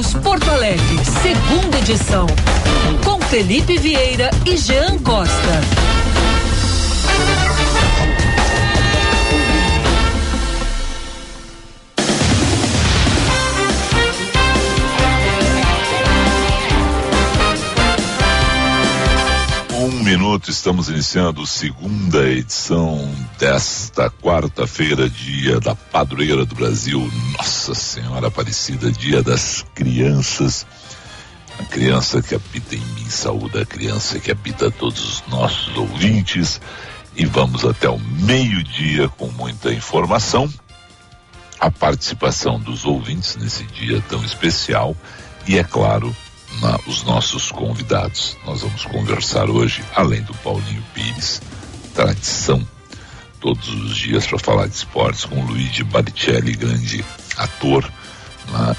Porto Alegre, segunda edição. Com Felipe Vieira e Jean Costa. Estamos iniciando segunda edição desta quarta-feira, dia da padroeira do Brasil, Nossa Senhora Aparecida, dia das crianças. A criança que habita em mim, saúde a criança que habita todos os nossos ouvintes. E vamos até o meio-dia com muita informação. A participação dos ouvintes nesse dia tão especial. E é claro, na, os nossos convidados. Nós vamos conversar hoje, além do Paulinho Pires, tradição todos os dias para falar de esportes com Luigi Baricelli, grande ator,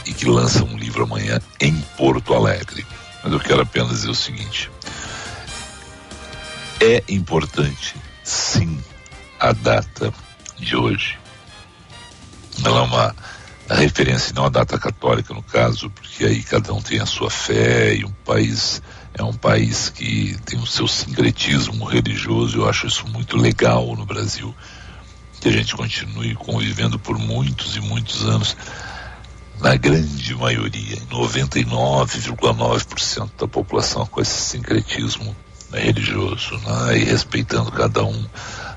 e que lança um livro amanhã em Porto Alegre. Mas eu quero apenas dizer o seguinte: é importante, sim, a data de hoje. Ela é uma a referência não a data católica no caso, porque aí cada um tem a sua fé e um país é um país que tem o seu sincretismo religioso. Eu acho isso muito legal no Brasil, que a gente continue convivendo por muitos e muitos anos. Na grande maioria, 99,9% da população com esse sincretismo religioso, né? e respeitando cada um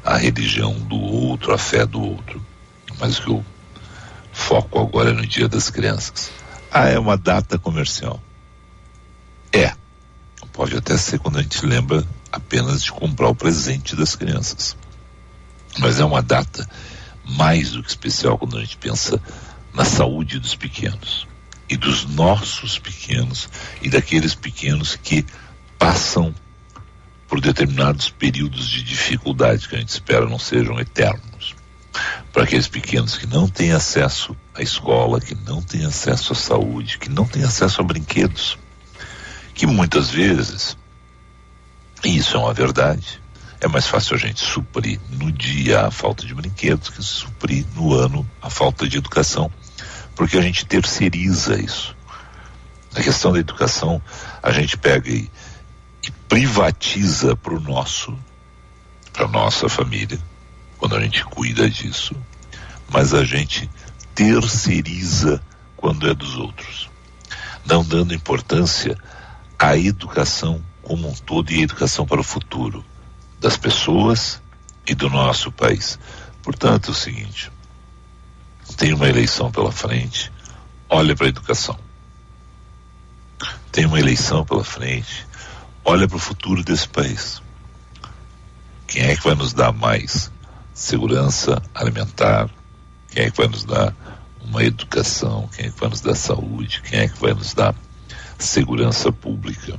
a religião do outro, a fé do outro. Mas o que eu Foco agora no Dia das Crianças. Ah, é uma data comercial. É. Pode até ser quando a gente lembra apenas de comprar o presente das crianças. Mas é uma data mais do que especial quando a gente pensa na saúde dos pequenos e dos nossos pequenos e daqueles pequenos que passam por determinados períodos de dificuldade que a gente espera não sejam eternos para aqueles pequenos que não têm acesso à escola, que não têm acesso à saúde, que não têm acesso a brinquedos, que muitas vezes, e isso é uma verdade, é mais fácil a gente suprir no dia a falta de brinquedos que suprir no ano a falta de educação, porque a gente terceiriza isso. A questão da educação, a gente pega e, e privatiza para o nosso, para nossa família, quando a gente cuida disso, mas a gente terceiriza quando é dos outros, não dando importância à educação como um todo e à educação para o futuro das pessoas e do nosso país. Portanto, é o seguinte: tem uma eleição pela frente, olha para a educação. Tem uma eleição pela frente, olha para o futuro desse país. Quem é que vai nos dar mais segurança alimentar, quem é que vai nos dar uma educação, quem é que vai nos dar saúde, quem é que vai nos dar segurança pública.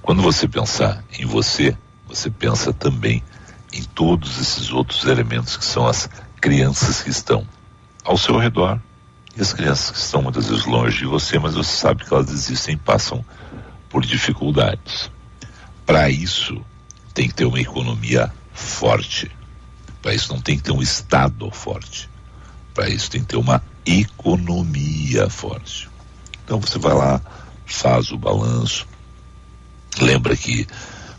Quando você pensar em você, você pensa também em todos esses outros elementos que são as crianças que estão ao seu redor e as crianças que estão muitas vezes longe de você, mas você sabe que elas existem e passam por dificuldades. Para isso, tem que ter uma economia forte. Para isso não tem que ter um Estado forte. Para isso tem que ter uma economia forte. Então você vai lá, faz o balanço, lembra que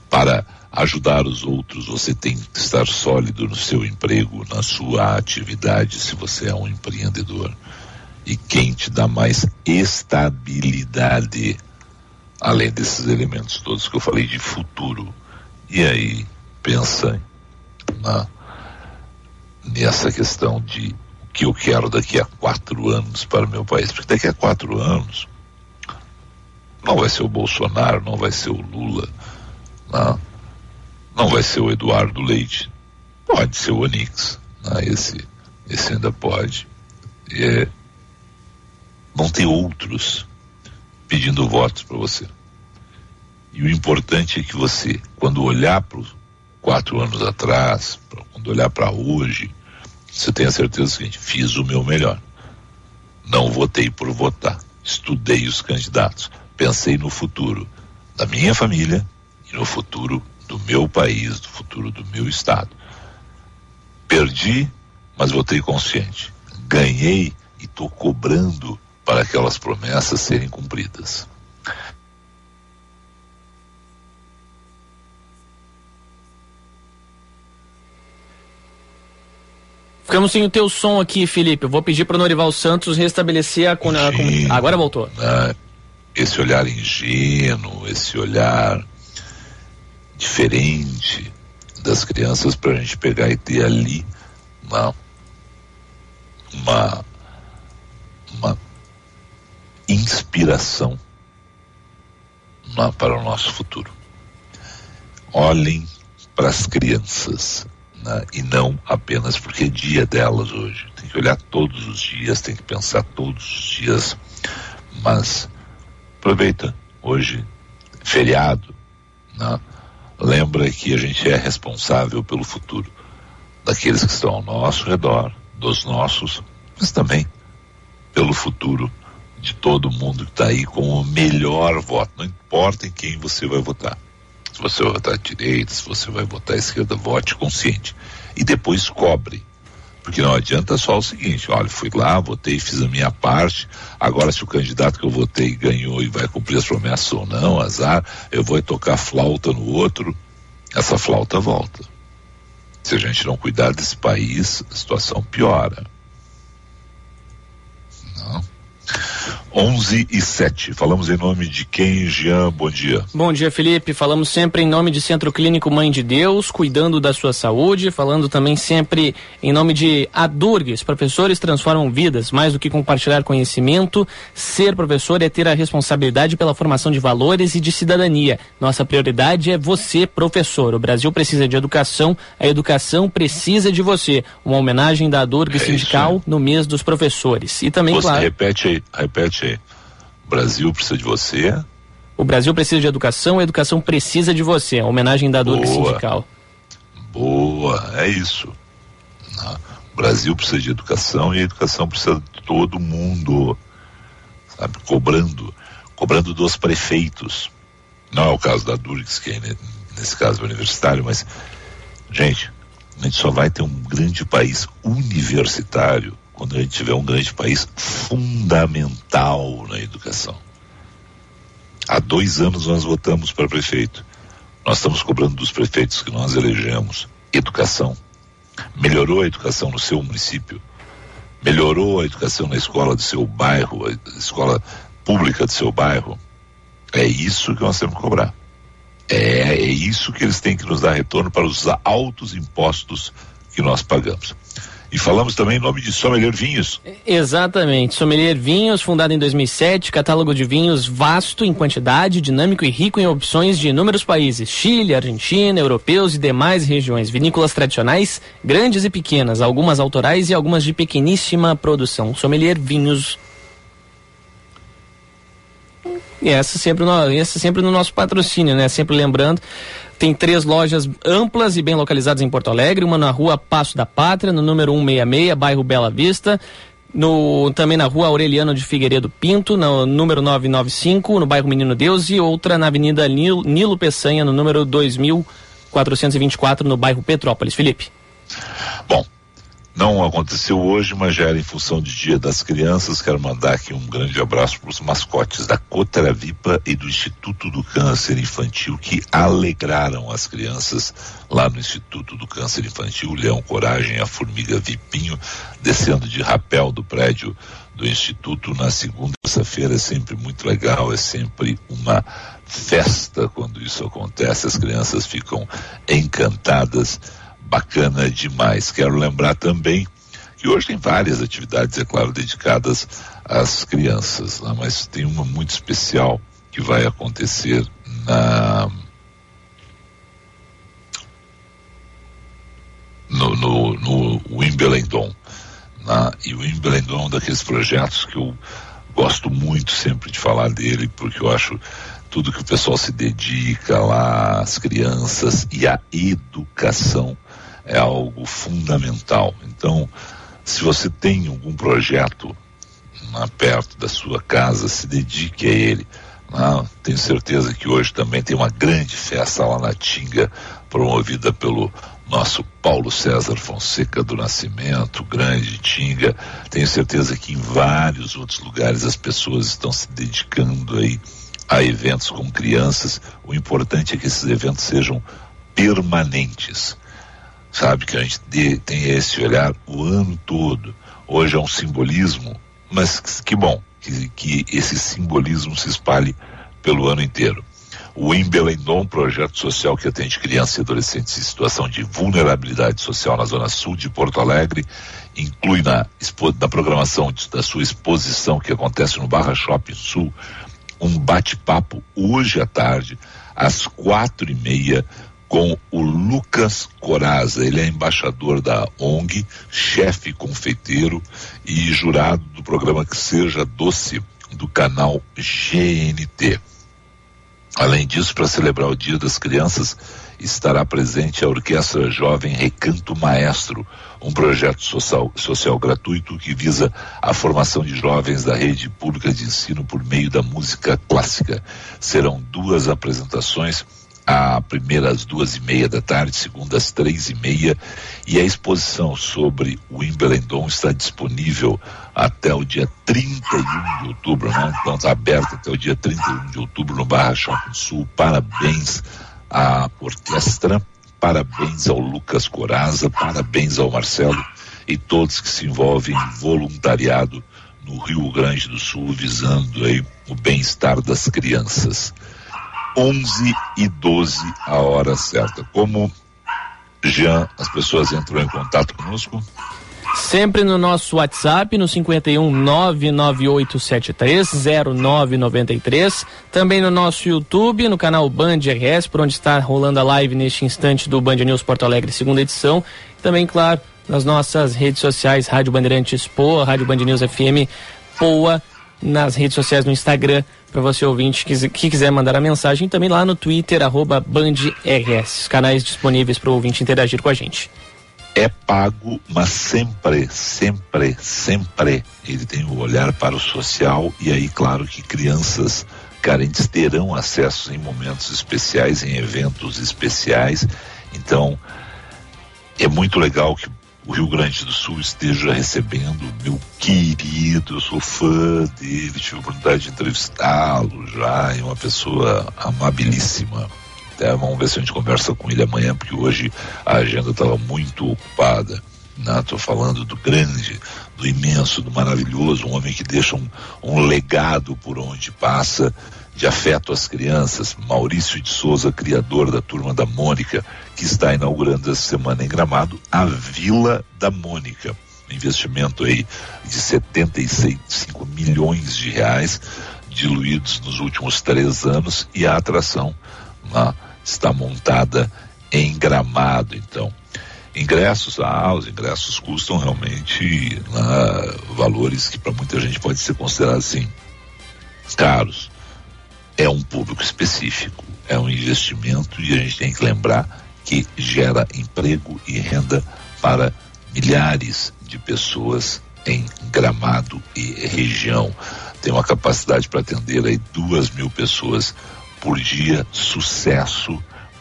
para ajudar os outros você tem que estar sólido no seu emprego, na sua atividade, se você é um empreendedor. E quem te dá mais estabilidade, além desses elementos todos que eu falei de futuro. E aí, pensa na nessa questão de o que eu quero daqui a quatro anos para o meu país. Porque daqui a quatro anos não vai ser o Bolsonaro, não vai ser o Lula, não, não vai ser o Eduardo Leite, pode ser o Onix, não, esse, esse ainda pode. É, não tem outros pedindo votos para você. E o importante é que você, quando olhar para os quatro anos atrás, quando olhar para hoje, você tenha certeza seguinte: fiz o meu melhor. Não votei por votar. Estudei os candidatos. Pensei no futuro da minha família e no futuro do meu país, do futuro do meu estado. Perdi, mas votei consciente. Ganhei e estou cobrando para aquelas promessas serem cumpridas. Ficamos sem o teu som aqui, Felipe. Eu vou pedir para o Norival Santos restabelecer a, a, Agora voltou. Né? Esse olhar ingênuo, esse olhar diferente das crianças para a gente pegar e ter ali uma, uma, uma inspiração uma, para o nosso futuro. Olhem para as crianças e não apenas porque é dia delas hoje. Tem que olhar todos os dias, tem que pensar todos os dias, mas aproveita hoje feriado, né? lembra que a gente é responsável pelo futuro daqueles que estão ao nosso redor, dos nossos, mas também pelo futuro de todo mundo que está aí com o melhor voto. Não importa em quem você vai votar se você vai votar à direita, se você vai votar à esquerda, vote consciente. E depois cobre. Porque não adianta só o seguinte, olha, fui lá, votei, fiz a minha parte, agora se o candidato que eu votei ganhou e vai cumprir as promessas ou não, azar, eu vou tocar flauta no outro, essa flauta volta. Se a gente não cuidar desse país, a situação piora. Não. 11 e 7. Falamos em nome de quem, Jean? Bom dia. Bom dia, Felipe. Falamos sempre em nome de Centro Clínico Mãe de Deus, cuidando da sua saúde. Falando também sempre em nome de Adurgues. Professores transformam vidas. Mais do que compartilhar conhecimento, ser professor é ter a responsabilidade pela formação de valores e de cidadania. Nossa prioridade é você, professor. O Brasil precisa de educação, a educação precisa de você. Uma homenagem da Adurgues é Sindical no mês dos professores. E também, você claro. Repete aí, repete o Brasil precisa de você. O Brasil precisa de educação, a educação precisa de você. A homenagem da Duque Sindical. Boa, é isso. O Brasil precisa de educação e a educação precisa de todo mundo, sabe, cobrando, cobrando dos prefeitos. Não é o caso da Durix, que é nesse caso é universitário, mas, gente, a gente só vai ter um grande país universitário quando a gente tiver um grande país fundamental na educação. Há dois anos nós votamos para prefeito. Nós estamos cobrando dos prefeitos que nós elegemos educação. Melhorou a educação no seu município? Melhorou a educação na escola do seu bairro, a escola pública do seu bairro? É isso que nós temos que cobrar. É, é isso que eles têm que nos dar retorno para os altos impostos que nós pagamos. E falamos também em nome de Sommelier Vinhos. Exatamente. Sommelier Vinhos, fundado em 2007, catálogo de vinhos vasto em quantidade, dinâmico e rico em opções de inúmeros países: Chile, Argentina, europeus e demais regiões. Vinícolas tradicionais, grandes e pequenas, algumas autorais e algumas de pequeníssima produção. Sommelier Vinhos. E essa sempre, no, essa sempre no nosso patrocínio, né? Sempre lembrando tem três lojas amplas e bem localizadas em Porto Alegre, uma na rua Passo da Pátria, no número 166, bairro Bela Vista. No, também na rua Aureliano de Figueiredo Pinto, no número 995, no bairro Menino Deus, e outra na Avenida Nilo, Nilo Peçanha, no número 2424, no bairro Petrópolis. Felipe. Bom, não aconteceu hoje, mas já era em função de Dia das Crianças. Quero mandar aqui um grande abraço para os mascotes da Vipa e do Instituto do Câncer Infantil que alegraram as crianças lá no Instituto do Câncer Infantil. O Leão Coragem, a Formiga Vipinho, descendo de rapel do prédio do Instituto na segunda terça-feira. É sempre muito legal, é sempre uma festa quando isso acontece. As crianças ficam encantadas bacana demais. Quero lembrar também que hoje tem várias atividades, é claro, dedicadas às crianças, né? mas tem uma muito especial que vai acontecer na no, no, no Wimbledon. Né? E o Wimbledon é um daqueles projetos que eu gosto muito sempre de falar dele, porque eu acho tudo que o pessoal se dedica lá, as crianças e a educação é algo fundamental. Então, se você tem algum projeto lá perto da sua casa, se dedique a ele. Né? Tenho certeza que hoje também tem uma grande festa lá na Tinga, promovida pelo nosso Paulo César Fonseca do Nascimento, Grande, Tinga. Tenho certeza que em vários outros lugares as pessoas estão se dedicando aí a eventos com crianças. O importante é que esses eventos sejam permanentes. Sabe que a gente tenha esse olhar o ano todo. Hoje é um simbolismo, mas que bom que, que esse simbolismo se espalhe pelo ano inteiro. O Imbelendon, projeto social que atende crianças e adolescentes em situação de vulnerabilidade social na Zona Sul de Porto Alegre, inclui na, na programação de, da sua exposição que acontece no Barra Shopping Sul um bate-papo hoje à tarde, às quatro e meia, com o Lucas Coraza. Ele é embaixador da ONG, chefe confeiteiro e jurado do programa Que Seja Doce do canal GNT. Além disso, para celebrar o Dia das Crianças, estará presente a Orquestra Jovem Recanto Maestro, um projeto social, social gratuito que visa a formação de jovens da rede pública de ensino por meio da música clássica. Serão duas apresentações a primeira às duas e meia da tarde, segunda às três e meia, e a exposição sobre o Wimbledon está disponível até o dia 31 de outubro, né? Então está aberto até o dia 31 de outubro no Barra Shopping Sul. Parabéns à orquestra, parabéns ao Lucas Coraza, parabéns ao Marcelo e todos que se envolvem em voluntariado no Rio Grande do Sul, visando aí o bem-estar das crianças. 11 e 12 a hora certa. Como Jean, as pessoas entram em contato conosco? Sempre no nosso WhatsApp, no 51 99873 0993. Também no nosso YouTube, no canal Band RS, por onde está rolando a live neste instante do Band News Porto Alegre, segunda edição. Também, claro, nas nossas redes sociais, Rádio Bandeirantes Poa, Rádio Band News FM Poa, nas redes sociais no Instagram, para você ouvinte que, quiser mandar a mensagem, também lá no Twitter, arroba BandRS, canais disponíveis para o ouvinte interagir com a gente. É pago, mas sempre, sempre, sempre ele tem o olhar para o social e aí, claro, que crianças carentes terão acesso em momentos especiais, em eventos especiais. Então, é muito legal que o Rio Grande do Sul esteja recebendo meu querido, eu sou fã dele, tive a oportunidade de entrevistá-lo já, é uma pessoa amabilíssima. Até vamos ver se a gente conversa com ele amanhã, porque hoje a agenda estava muito ocupada. Estou né? falando do grande, do imenso, do maravilhoso, um homem que deixa um, um legado por onde passa de afeto às crianças, Maurício de Souza, criador da Turma da Mônica, que está inaugurando essa semana em Gramado, a Vila da Mônica. investimento aí de 75 milhões de reais, diluídos nos últimos três anos, e a atração está montada em Gramado, então. Ingressos, ah, os ingressos custam realmente né, valores que para muita gente pode ser considerado assim caros é um público específico, é um investimento e a gente tem que lembrar que gera emprego e renda para milhares de pessoas em Gramado e região. Tem uma capacidade para atender aí duas mil pessoas por dia, sucesso,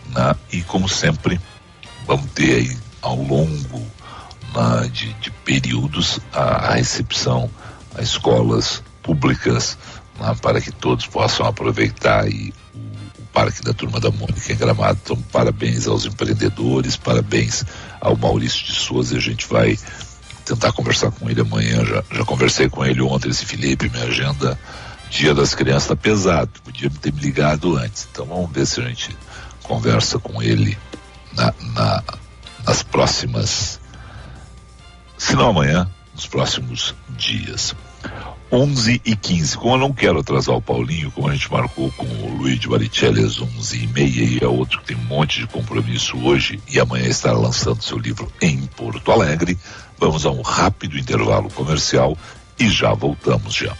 né? e como sempre, vamos ter aí ao longo né, de, de, períodos a, a recepção a escolas públicas né, para que todos possam aproveitar e o, o, Parque da Turma da Mônica em Gramado. Então, parabéns aos empreendedores, parabéns ao Maurício de Souza. A gente vai tentar conversar com ele amanhã. Já, já conversei com ele ontem, esse Felipe, minha agenda. Dia das crianças está pesado, podia ter me ligado antes. Então vamos ver se a gente conversa com ele na, na, nas próximas, se não amanhã, nos próximos dias. 11 e 15. Como eu não quero atrasar o Paulinho, como a gente marcou com o Luiz de Baricelli às 11 e meia, e é outro que tem um monte de compromisso hoje e amanhã estará lançando seu livro em Porto Alegre, vamos a um rápido intervalo comercial e já voltamos já.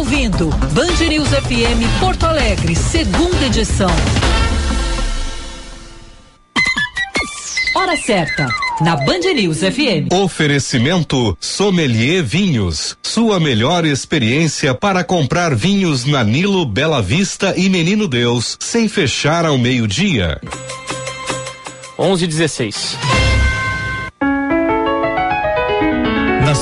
Ouvindo Band News FM Porto Alegre, segunda edição. Hora certa. na Band News FM. Oferecimento Sommelier Vinhos. Sua melhor experiência para comprar vinhos na Nilo, Bela Vista e Menino Deus, sem fechar ao meio-dia. 11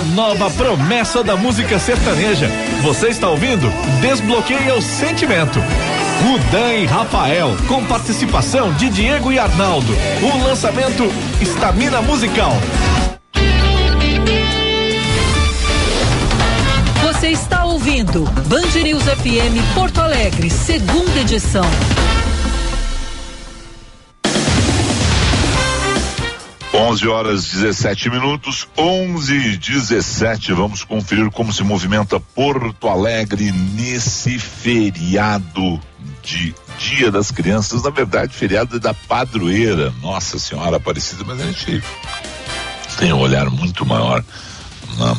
Nova promessa da música sertaneja. Você está ouvindo? Desbloqueia o sentimento. Rudan e Rafael, com participação de Diego e Arnaldo. O lançamento Estamina Musical. Você está ouvindo Band News FM Porto Alegre, segunda edição. 11 horas 17 minutos, 11 e 17. Vamos conferir como se movimenta Porto Alegre nesse feriado de Dia das Crianças. Na verdade, feriado da padroeira. Nossa Senhora Aparecida, mas a gente tem um olhar muito maior. Né?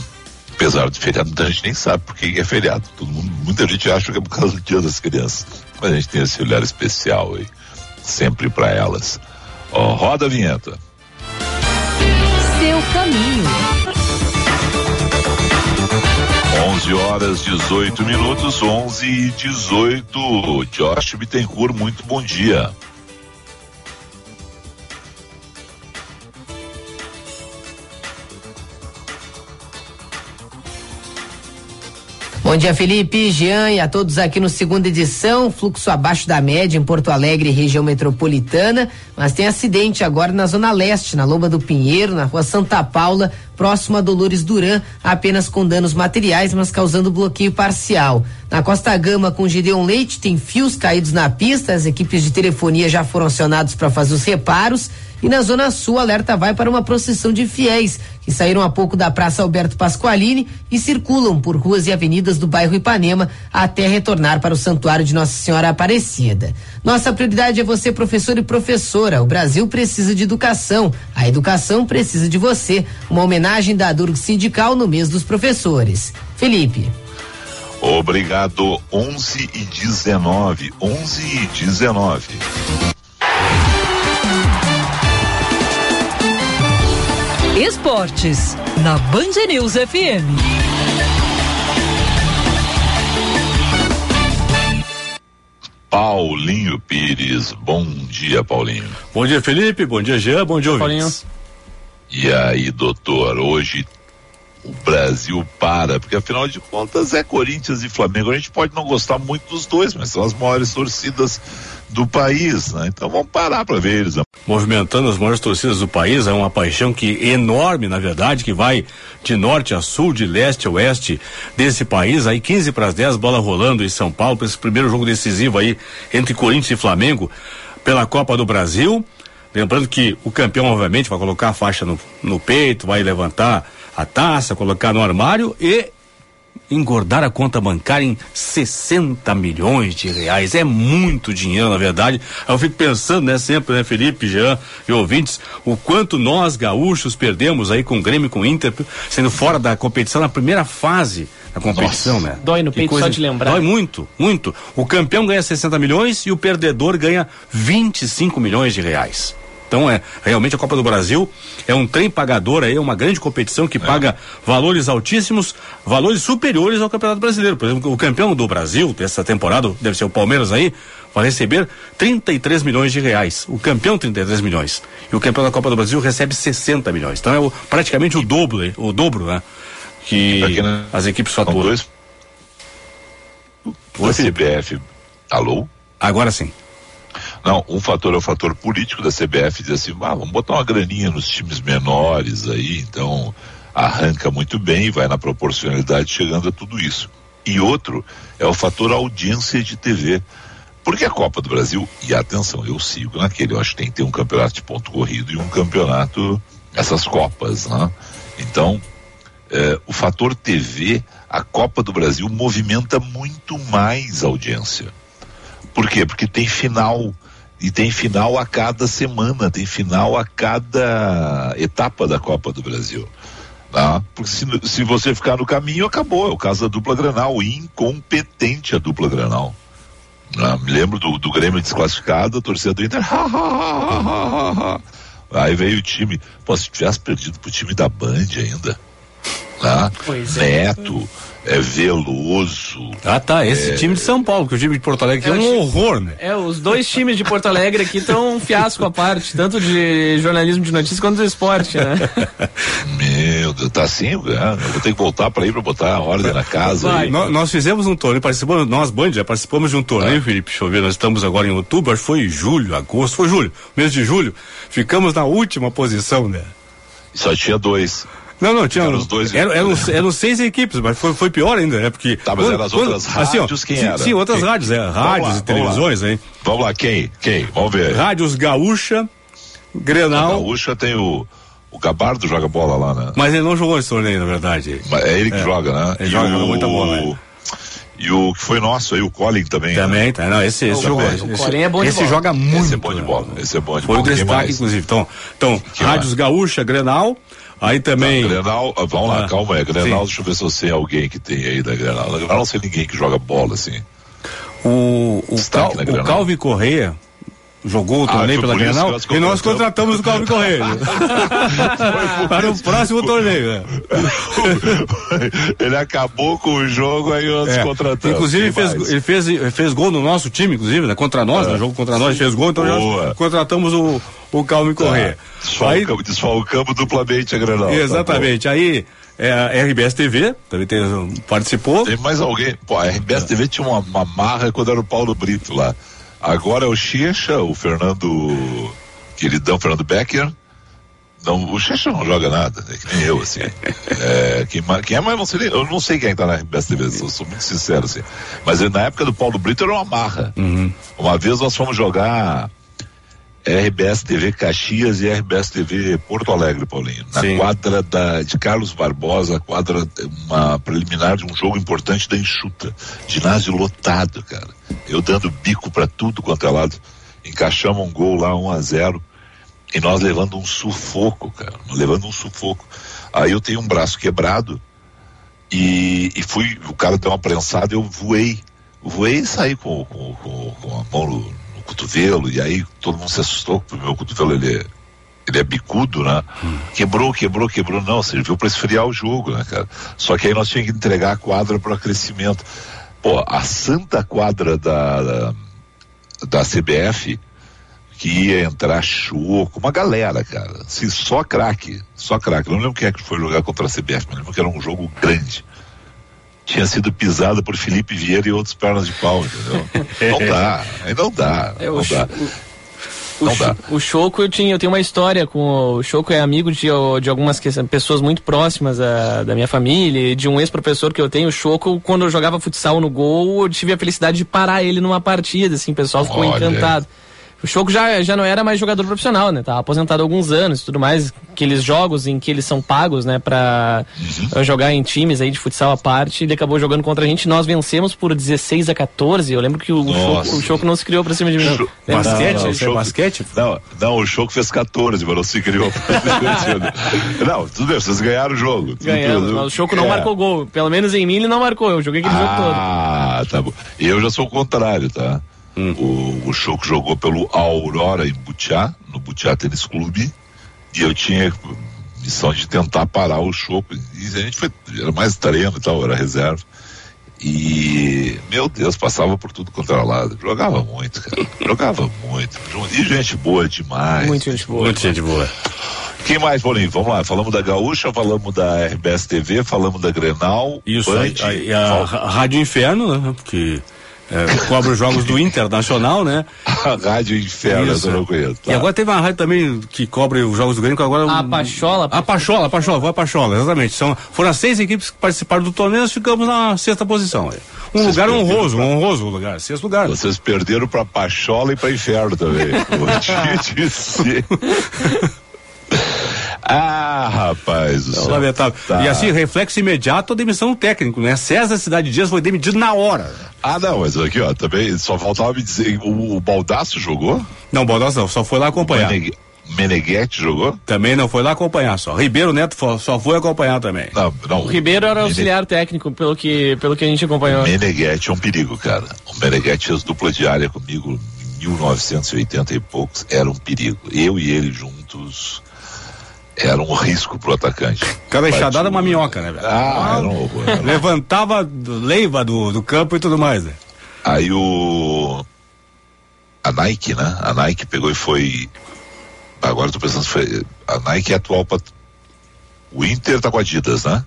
Apesar de feriado, a gente nem sabe por que é feriado. Todo mundo, muita gente acha que é por causa do Dia das Crianças. Mas a gente tem esse olhar especial aí, sempre para elas. Ó, roda a vinheta seu caminho. 11 horas 18 minutos, 11 e 18. Josh Bittencourt, muito bom dia. Bom dia, Felipe, Jean e a todos aqui no segunda edição. Fluxo abaixo da média em Porto Alegre, região metropolitana. Mas tem acidente agora na Zona Leste, na Lomba do Pinheiro, na rua Santa Paula, próximo a Dolores Duran, apenas com danos materiais, mas causando bloqueio parcial. Na Costa Gama, com Gideon Leite, tem fios caídos na pista. As equipes de telefonia já foram acionadas para fazer os reparos. E na Zona Sul, alerta vai para uma procissão de fiéis que saíram há pouco da Praça Alberto Pasqualini e circulam por ruas e avenidas do bairro Ipanema até retornar para o Santuário de Nossa Senhora Aparecida. Nossa prioridade é você, professor e professora. O Brasil precisa de educação. A educação precisa de você. Uma homenagem da Durg Sindical no mês dos professores. Felipe. Obrigado. 11 e 19. 11 e 19. Esportes, na Band News FM. Paulinho Pires, bom dia, Paulinho. Bom dia, Felipe, bom dia, Jean, bom dia, ouvintes. Paulinho. E aí, doutor, hoje o Brasil para, porque afinal de contas é Corinthians e Flamengo. A gente pode não gostar muito dos dois, mas são as maiores torcidas do país, né? Então vamos parar para ver eles. Movimentando as maiores torcidas do país, é uma paixão que enorme, na verdade, que vai de norte a sul, de leste a oeste desse país. Aí 15 para as 10, bola rolando em São Paulo para esse primeiro jogo decisivo aí entre Corinthians e Flamengo pela Copa do Brasil. Lembrando que o campeão, obviamente, vai colocar a faixa no, no peito, vai levantar a taça, colocar no armário e engordar a conta bancária em 60 milhões de reais. É muito dinheiro, na verdade. Eu fico pensando, né, sempre, né, Felipe, Jean e ouvintes, o quanto nós gaúchos perdemos aí com o Grêmio, com o Inter, sendo fora da competição na primeira fase a competição, Nossa. né? Dói no Que peito coisa- só de lembrar. Dói muito, muito. O campeão ganha 60 milhões e o perdedor ganha 25 milhões de reais. Então é realmente a Copa do Brasil é um trem pagador aí, é uma grande competição que paga valores altíssimos, valores superiores ao Campeonato Brasileiro. Por exemplo, o campeão do Brasil dessa temporada, deve ser o Palmeiras aí, vai receber 33 milhões de reais. O campeão 33 milhões. E o campeão da Copa do Brasil recebe 60 milhões. Então é o- praticamente o dobro, o dobro, né? Que as equipes faturam. dois. Felipe. CBF. Alô? Agora sim. Não, um fator é o fator político da CBF, diz assim, ah, vamos botar uma graninha nos times menores aí, então arranca muito bem vai na proporcionalidade chegando a tudo isso. E outro é o fator audiência de TV. Porque a Copa do Brasil, e atenção, eu sigo naquele, eu acho que tem que ter um campeonato de ponto corrido e um campeonato, essas Copas, né? Então, eh, o fator TV, a Copa do Brasil movimenta muito mais audiência. Por quê? Porque tem final. E tem final a cada semana, tem final a cada etapa da Copa do Brasil. Tá? Porque se, se você ficar no caminho, acabou. É o caso da dupla Granal. Incompetente a dupla Granal. Ah, me lembro do, do Grêmio desclassificado, a torcida do Inter. Aí veio o time. Pô, se tivesse perdido pro time da Band ainda. Tá? Pois é. Neto, é Veloso. Ah, tá. Esse É. time de São Paulo, que o time de Porto Alegre aqui é Eu um horror, né? É, os dois times de Porto Alegre aqui estão um fiasco à parte, tanto de jornalismo de notícias quanto do esporte, né? Meu Deus, tá assim, né? eu vou ter que voltar para ir para botar a ordem na casa. Vai. Nós, fizemos um torneio, participamos, nós, Band, já participamos de um Ah. torneio, Felipe, deixa eu ver, nós estamos agora em outubro, acho que foi julho, agosto, foi julho, mês de julho, ficamos na última posição, né? Só tinha dois. Não, não, tinha. Eram os dois- eram, eram, eram seis equipes, mas foi, foi pior ainda, né? Porque. Tá, mas eram as outras assim, ó, rádios, quem sim, era? Sim, outras Quem? rádios, é, rádios lá, e televisões, hein? Vamos lá, quem? Quem? Vamos ver. Rádios Gaúcha, Na Grenal, Gaúcha tem o, o Gabardo joga bola lá, né? mas ele não jogou esse torneio, na verdade. Mas É ele que joga, né? Ele E joga, o- joga muita bola, né? E o que foi nosso aí, o Colin também. né? Também, tá? Não, esse, esse O jogou. O esse, Colin é bom de esse bola. joga muito. Esse é bom de né? bola. Esse é bom de Foi o bola. Quem destaque, mais? inclusive. Então, então Rádios Gaúcha, Grenal, aí também. Tá, Grenal, ah, vamos lá, Ah, calma aí. Grenal, sim. deixa eu ver se eu sei alguém que tem aí da Grenal. Na Grenal não sei ninguém que joga bola, assim. O, o, Cal, o. Calvi Correia jogou o Ah, torneio pela Grenal e nós contratamos. o Calvi Correia. Para o próximo torneio. né? ele acabou com o jogo, aí nós É. contratamos. Inclusive, fez, ele fez, ele fez gol no nosso time, inclusive, né? Contra nós, no jogo contra nós, ele fez gol, então Boa. nós contratamos o, o Calvi Correia. Tá. Aí, Desfalcamos, desfalcamos duplamente a Grenal. tá exatamente. Aí é, a RBS TV também tem, participou. Tem mais alguém? Pô, a RBS TV tinha uma, uma marra quando era o Paulo Brito lá. Agora é o Checha, o Fernando queridão, Fernando Becker. Não, o Checha não joga nada, é que nem eu, assim. É, quem, quem é mais, nem- eu não sei quem é que tá na RBS TV, eu sou muito sincero, assim. Mas na época do Paulo Brito era uma marra. Uma vez nós fomos jogar RBS TV Caxias e RBS TV Porto Alegre, Paulinho. Na Sim. quadra da, de Carlos Barbosa, quadra, uma preliminar de um jogo importante da Enxuta. Ginásio lotado, cara. Eu dando bico pra tudo quanto é lado. Encaixamos um gol lá, 1 a 0 E nós levando um sufoco, cara. Levando um sufoco. Aí eu tenho um braço quebrado e, e fui, o cara deu uma prensada e eu voei. Voei e saí com, com, com, com a mão no cotovelo, e aí todo mundo se assustou, porque o meu cotovelo ele é, ele é bicudo, né? Quebrou, quebrou, quebrou. Não, serviu para esfriar o jogo, né, cara? Só que aí nós tínhamos que entregar a quadra para crescimento. Pô, a santa quadra da, da, da CBF, que ia entrar choco, uma galera, cara. Assim, só craque, só craque. Não lembro quem é que foi jogar contra a CBF, mas lembro que era um jogo grande. Tinha sido pisada por Felipe Vieira e outros pernas de pau, entendeu? não dá, não dá, É, não o, dá. o, Não Cho- dá. o Choco, eu, tinha, eu tenho uma história com o, o Choco, é amigo de, de algumas que- pessoas muito próximas da, da minha família, e de um ex-professor que eu tenho, o Choco, quando eu jogava futsal no gol, eu tive a felicidade de parar ele numa partida, assim, o pessoal ficou Olha aí. O Choco já, já não era mais jogador profissional, né? Tava aposentado há alguns anos e tudo mais. aqueles jogos em que eles são pagos, né, pra Uhum. jogar em times aí de futsal à parte. Ele acabou jogando contra a gente. Nós vencemos por 16 a 14. Eu lembro que o. Choco, o Choco não se criou pra cima de mim. Cho-? Basquete? Não, não, é Choco- basquete? Não, não, o Choco fez 14, mas não se criou. não, tudo bem, vocês ganharam o jogo. Ganhamos, mas o Choco não é. marcou gol. Pelo menos em mim ele não marcou. Eu joguei aquele jogo todo. Ah, tá bom. Eu já sou o contrário, tá? Hum. O, o Choco jogou pelo Aurora em Butiá, no Butiá Tênis Clube, e eu tinha missão de tentar parar o Choco. E a gente foi, era mais treino e tal, era reserva. E, meu Deus, passava por tudo quanto era lado. Jogava muito, cara. Jogava muito. E gente boa demais. Muito gente boa. Muita gente boa. Quem mais, Paulinho? Vamos lá. Falamos da Gaúcha, falamos da RBS TV, falamos da Grenal. Isso, Band, a, a, a Rádio Inferno, né? Que é, cobra os jogos do Internacional, né? a Rádio Inferno, Isso. eu não conheço. E agora teve uma rádio também que cobre os jogos do Grêmio, que agora... A Pachola. A Pachola, a Pachola, a Pachola, exatamente. São, foram as seis equipes que participaram do torneio, nós ficamos na sexta posição. aí. Um Vocês lugar honroso, pra- um honroso lugar, sexto lugar. Vocês perderam pra Pachola e pra Inferno também. Vou te dizer. Ah, rapaz do É céu. lamentável. Tá. E assim, reflexo imediato, a demissão do técnico, né? César Cidade Dias foi demitido na hora. Ah, não, mas aqui, ó, também só faltava me dizer, o, o Baldaço jogou? Não, Baldassi não, só foi lá acompanhar. Meneg- Meneghetti jogou? Também não foi lá acompanhar só. Ribeiro Neto fo- só foi acompanhar também. Não, não. O Ribeiro era auxiliar técnico, pelo que, pelo que a gente acompanhou. Meneghetti é um perigo, cara. O Meneghetti fez dupla diária comigo em 1980 e poucos. Era um perigo. Eu e ele juntos era um risco pro atacante. Cada enxadada é uma minhoca, né, velho? Ah, era um horror. era um Levantava do- leiva do, do campo e tudo mais, né? Aí o. A Nike, né? A Nike pegou e foi. Agora eu tô pensando se foi. A Nike é atual. Pat... O Inter tá com a Adidas, né?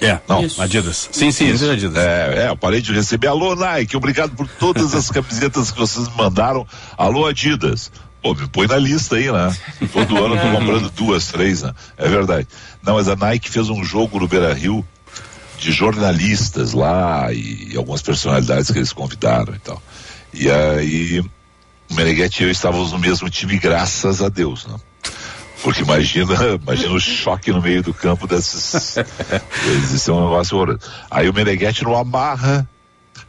É, Não. Isso. Adidas. Sim, sim, isso é Adidas. É, é, eu parei de receber. Alô, Nike, obrigado por todas as camisetas que vocês me mandaram. Alô, Adidas. Pô, me põe na lista aí, né? Todo ano eu tô comprando duas, três, né? É verdade. Não, mas a Nike fez um jogo no Beira Rio de jornalistas lá e, algumas personalidades que eles convidaram e tal. E aí o Meneghetti e eu estávamos no mesmo time, graças a Deus, né? Porque imagina, imagina o choque no meio do campo desses. Isso é um negócio horroroso. Aí o Meneghetti não amarra,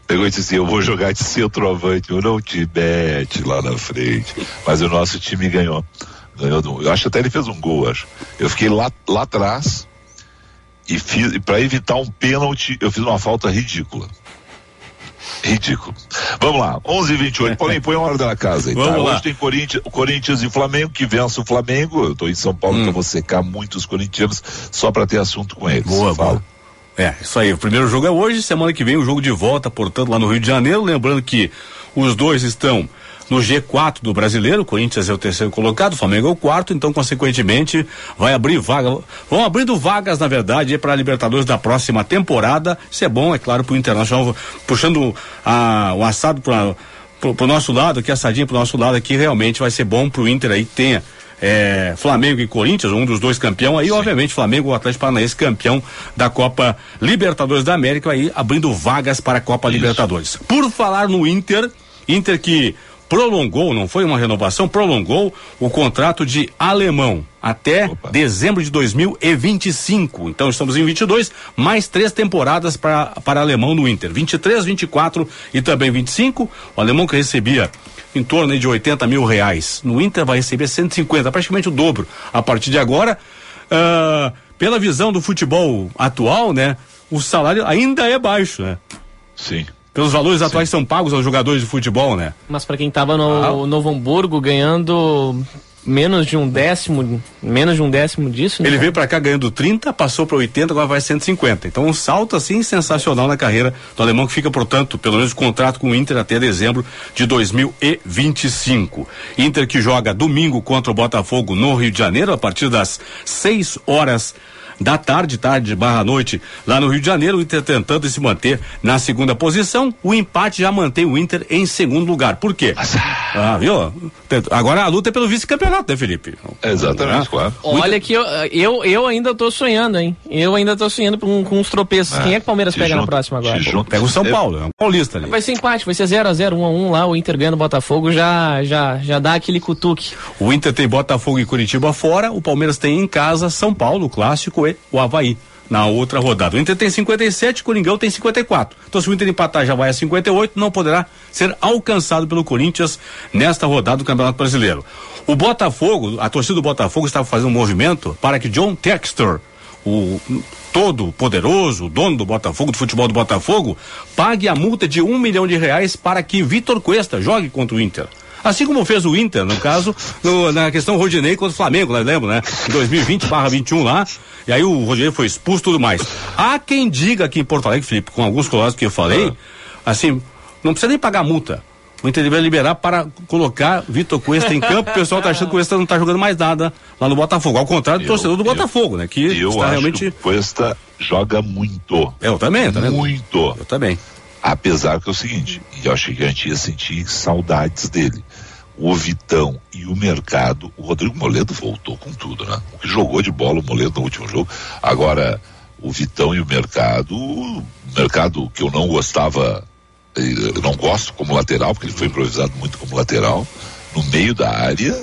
pegou e disse assim: Eu vou jogar de centroavante, eu não te mete lá na frente. Mas o nosso time ganhou. Ganhou do, eu acho até ele fez um gol, acho. Eu fiquei lá, lá atrás e fiz, e para evitar um pênalti, eu fiz uma falta ridícula. Ridículo. Vamos lá, 11 h 28 Paulinho, põe a ordem na casa aí, tá? Vamos lá. Hoje tem Corinthians, Corinthians e Flamengo, que vence o Flamengo. Eu tô em São Paulo, Hum. então vou secar muitos corintianos só para ter assunto com eles. Boa, Fala. boa. É, isso aí. O primeiro jogo é hoje, semana que vem o jogo de volta, portanto, lá no Rio de Janeiro. Lembrando que os dois estão no G4 do brasileiro, o Corinthians é o terceiro colocado, o Flamengo é o quarto, então, consequentemente, vai abrir vaga. Vão abrindo vagas, na verdade, para a Libertadores da próxima temporada. Isso é bom, é claro, para o Internacional, puxando a, o assado para pro nosso lado, aqui, assadinho pro nosso lado aqui, realmente vai ser bom pro Inter aí tenha é, Flamengo e Corinthians, um dos dois campeão aí, obviamente Flamengo, o Atlético Paranaense campeão da Copa Libertadores da América aí abrindo vagas para a Copa Libertadores. Por falar no Inter, Inter que prolongou, não foi uma renovação, prolongou o contrato de alemão até Opa. dezembro de 2025. Então estamos em 22, mais três temporadas para para alemão no Inter. 23, 24 e também 25. O alemão que recebia em torno de 80 mil reais no Inter vai receber 150, praticamente o dobro a partir de agora. Ah, pela visão do futebol atual, né? O salário ainda é baixo, né? Sim. Pelos valores atuais que são pagos aos jogadores de futebol, né? Mas pra quem tava no Ah. Novo Hamburgo ganhando menos de um décimo, menos de um décimo disso, né? Ele veio pra cá ganhando 30, passou para 80, agora vai 150. Então um salto assim sensacional na carreira do alemão que fica, portanto, pelo menos de contrato com o Inter até dezembro de 2025. Inter que joga domingo contra o Botafogo no Rio de Janeiro a partir das 6 horas da tarde, tarde barra noite, lá no Rio de Janeiro, o Inter tentando se manter na segunda posição. O empate já mantém o Inter em segundo lugar. Por quê? Ah, viu? Agora a luta é pelo vice-campeonato, né, Felipe? Exatamente, claro. Olha que eu, eu, eu ainda tô sonhando, hein? Eu ainda tô sonhando com, com uns tropeços. Quem é que o Palmeiras pega na próxima agora? Pega o São Paulo, é um paulista ali. Vai ser empate, vai ser 0x0, 1x1 lá, o Inter ganhando o Botafogo já, já, já dá aquele cutuque. O Inter tem Botafogo e Curitiba fora, o Palmeiras tem em casa São Paulo, o clássico, o Havaí na outra rodada. O Inter tem 57, o Coringão tem 54. Então, se o Inter empatar já vai a 58, não poderá ser alcançado pelo Corinthians nesta rodada do Campeonato Brasileiro. O Botafogo, a torcida do Botafogo estava fazendo um movimento para que John Textor, o todo poderoso, dono do Botafogo, do futebol do Botafogo, pague a multa de um milhão de reais para que Vitor Cuesta jogue contra o Inter. Assim como fez o Inter, no caso, no, na questão Rodinei contra o Flamengo, nós lembro, né? Em 2020 barra 21 lá. E aí o Rodinei foi expulso e tudo mais. Há quem diga aqui em Porto Alegre, Felipe, com alguns colocados que eu falei, ah. assim, não precisa nem pagar multa. O Inter vai liberar para colocar Vitor Cuesta em campo. O pessoal está achando que o Cuesta não está jogando mais nada lá no Botafogo. Ao contrário do eu, torcedor do eu, Botafogo, né? Que eu está acho realmente. Que o Cuesta joga muito. Eu também, tá vendo? Muito. Eu também. Apesar que é o seguinte, eu achei que a gente ia sentir saudades dele. O Vitão e o Mercado, o Rodrigo Moledo voltou com tudo, né? O que jogou de bola o Moledo no último jogo. Agora, o Vitão e o Mercado, o Mercado que eu não gostava eu não gosto como lateral, porque ele foi improvisado muito como lateral, no meio da área,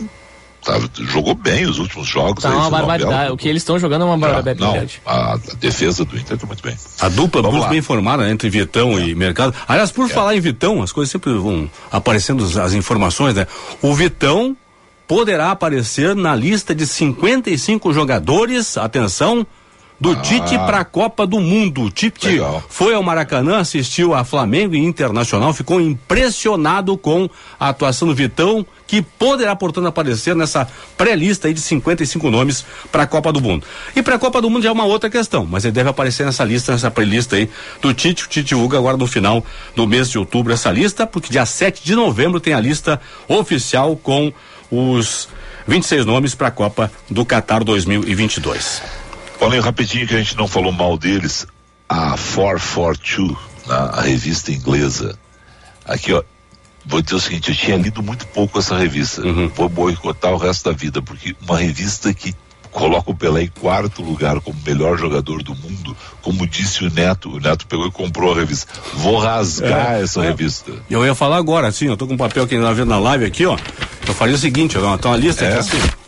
tá, jogou bem os últimos jogos. Tá aí, uma barbaridade. O que eles estão jogando é uma barbaridade. Não, a, a, defesa do Inter está muito bem. A dupla Vamos bem formada né, entre Vitão é. e Mercado. Aliás, por é. falar em Vitão, as coisas sempre vão aparecendo as informações, né? O Vitão poderá aparecer na lista de 55 jogadores, atenção, do ah. Tite para a Copa do Mundo. O Tite Legal. foi ao Maracanã, assistiu a Flamengo e Internacional, ficou impressionado com a atuação do Vitão, que poderá, portanto, aparecer nessa pré-lista aí de 55 nomes para a Copa do Mundo. E para a Copa do Mundo já é uma outra questão, mas ele deve aparecer nessa lista, nessa pré-lista aí do Tite. O Tite Uga agora no final do mês de outubro essa lista, porque dia 7 de novembro tem a lista oficial com os 26 nomes para a Copa do Qatar 2022. Falei rapidinho que a gente não falou mal deles. A 442, né, a revista inglesa. Aqui, ó. Vou dizer o seguinte, eu tinha lido muito pouco essa revista. Uhum. Vou boicotar o resto da vida, porque uma revista que coloca o Pelé em quarto lugar como melhor jogador do mundo, como disse o Neto, o Neto pegou e comprou a revista. Vou rasgar é, essa é. revista. Eu ia falar agora, assim, eu tô com um papel aqui na, na live aqui, ó. Eu faria o seguinte, ó, tem uma lista é. aqui assim.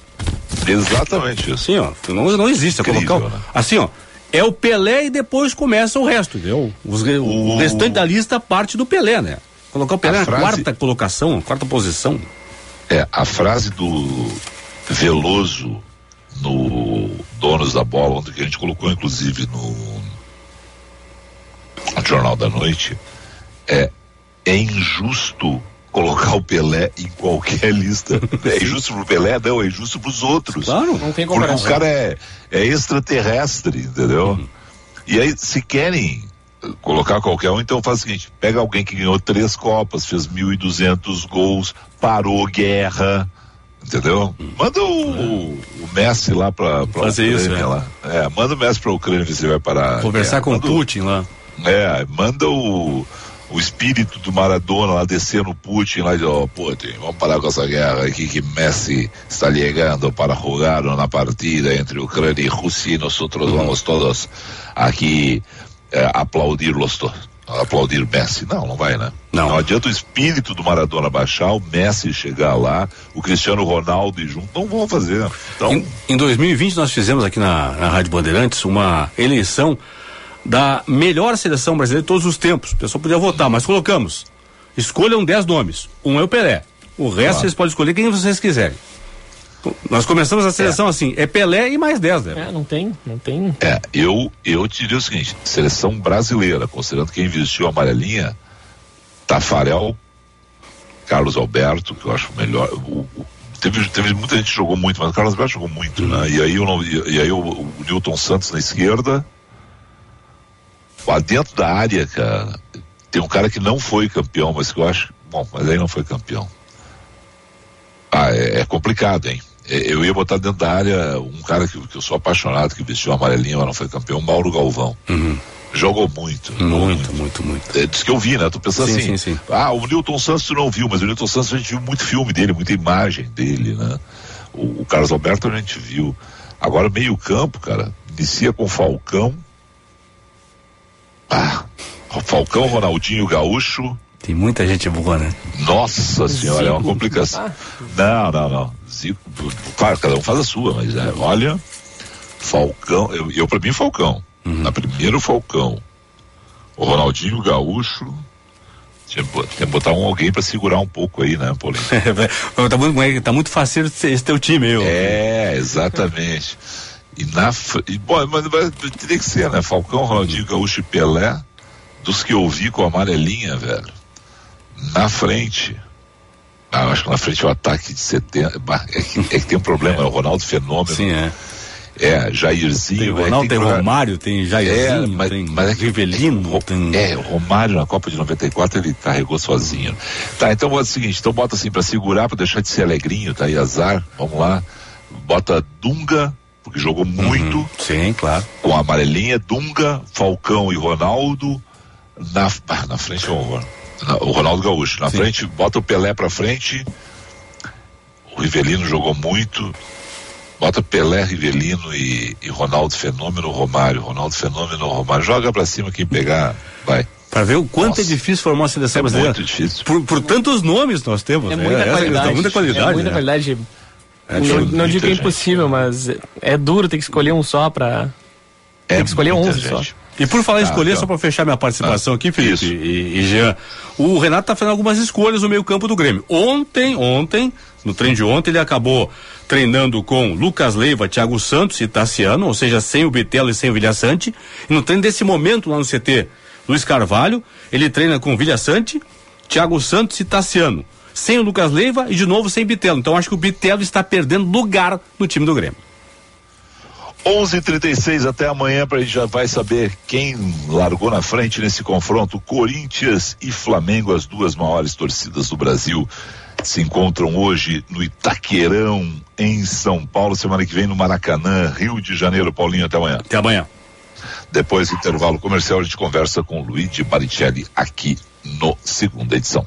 Exatamente isso. Assim, ó, não, não existe. Incrível, colocar, né? Assim, ó, é o Pelé e depois começa o resto, entendeu? Os, o... o restante da lista parte do Pelé, né? Colocar o Pelé a na frase... quarta colocação, quarta posição. É, a frase do Veloso no Donos da Bola, onde que a gente colocou inclusive no, no Jornal da Noite, é é injusto colocar o Pelé em qualquer lista. É injusto pro Pelé? Não, é injusto pros outros. Claro, não tem comparação. Porque o cara é, é extraterrestre, entendeu? Uhum. E aí, se querem colocar qualquer um, então faz o seguinte: pega alguém que ganhou três Copas, fez 1.200 gols, parou guerra, entendeu? Uhum. Manda o, o, o Messi lá pra, pra Fazer Ucrânia. Isso, é. lá. É, manda o Messi pra Ucrânia ver se ele vai parar. Conversar com o Putin lá. É, manda o o espírito do Maradona lá descendo o Putin lá de, oh, Putin, vamos parar com essa guerra aqui que Messi está chegando para jogar na partida entre Ucrânia e Rússia e nós outros vamos todos aqui eh, aplaudir-los aplaudir Messi. Não, não vai, né? Não. não adianta o espírito do Maradona baixar, o Messi chegar lá, o Cristiano Ronaldo e junto, não vão fazer. Então... Em, em 2020 nós fizemos aqui na, na Rádio Bandeirantes uma eleição da melhor seleção brasileira de todos os tempos. O pessoal podia votar, mas colocamos. Escolham 10 nomes. Um é o Pelé. O resto claro. vocês podem escolher quem vocês quiserem. Nós começamos a seleção é. assim, é Pelé e mais 10, né? É, não tem, não tem. É, eu, eu te diria o seguinte, seleção brasileira, considerando quem investiu a amarelinha, Tafarel, Carlos Alberto, que eu acho melhor, o, o, teve, teve muita gente que jogou muito, mas o Carlos Alberto jogou muito, né? E aí, eu não, e, e aí o, o Newton Santos na esquerda, dentro da área, cara, tem um cara que não foi campeão, mas que eu acho. Bom, mas aí não foi campeão. Ah, é, é complicado, hein? É, Eu ia botar dentro da área um cara que, que eu sou apaixonado, que vestiu amarelinho, mas não foi campeão, Mauro Galvão. Jogou muito. jogou Muito, muito, muito. É, diz que eu vi, né? Tô pensando Sim, assim. sim, sim. Ah, o Newton Santos tu não viu, mas o Newton Santos a gente viu muito filme dele, muita imagem dele, né? O, o Carlos Alberto a gente viu. Agora, meio campo, cara, inicia com Falcão. Ah, Falcão, Ronaldinho Gaúcho. Tem muita gente boa, né? Nossa senhora, é uma complicação. Não, não, não. Zico, claro, cada um faz a sua, mas é, olha, Falcão, eu, eu pra mim Falcão. Na primeira Falcão. O Ronaldinho Gaúcho. Tinha, que bo- tem que botar um alguém pra segurar um pouco aí, né, Paulinho? tá, muito, tá muito faceiro esse esse teu time, eu. É, exatamente. E na e, bom, mas vai- teria que ser, né? Falcão, Ronaldinho Gaúcho e Pelé, dos que eu vi com a amarelinha, velho. Na frente. Ah, eu acho que na frente é o ataque de 70. bah, É que, é que tem um problema, é o Ronaldo Fenômeno. Sim, é. É, Jairzinho. Tem é Ronaldo, tem que jogar- Romário, tem Jairzinho, é, mas, tem mas é que, Rivelino, tem... É, Romário na Copa de 94 ele carregou sozinho. Tá, então bota o seguinte, então bota assim pra segurar, pra deixar de ser alegrinho, tá aí azar, vamos lá. Bota Dunga, porque jogou muito, Uhum. Sim, claro. com a amarelinha, Dunga, Falcão e Ronaldo. Na, ah, na frente é o, na- o Ronaldo Gaúcho. Na Sim. frente, bota o Pelé pra frente. O Rivelino jogou muito. Bota Pelé, Rivelino e, e Ronaldo Fenômeno, Romário. Ronaldo Fenômeno, Romário. Joga pra cima quem pegar, vai. Pra ver o quanto Nossa. é difícil formar uma seleção É brasileira. muito difícil. Por, por tantos nomes nós temos. É né? muita Essa qualidade. questão, muita qualidade. É muita né? qualidade. É, não, não digo que é impossível, mas é duro ter que escolher um só pra. É Tem que escolher muita 11 só. gente. E por falar em Ah, escolher, então. só para fechar minha participação Ah, aqui, Felipe isso. e, e Jean, o Renato tá fazendo algumas escolhas no meio campo do Grêmio. Ontem, ontem, no treino de ontem, ele acabou treinando com Lucas Leiva, Thiago Santos e Tassiano, ou seja, sem o Bitelo e sem o Vilhaçante. E no treino desse momento lá no CT, Luiz Carvalho, ele treina com Vilhaçante, Thiago Santos e Tassiano. Sem o Lucas Leiva e de novo sem Bitelo. Então acho que o Bitelo está perdendo lugar no time do Grêmio. 11:36 até amanhã pra gente já vai saber quem largou na frente nesse confronto. Corinthians e Flamengo, as duas maiores torcidas do Brasil, se encontram hoje no Itaquerão, em São Paulo. Semana que vem no Maracanã, Rio de Janeiro. Paulinho, até amanhã. Até amanhã. Depois do intervalo comercial, a gente conversa com Luigi Baricelli aqui no segunda edição.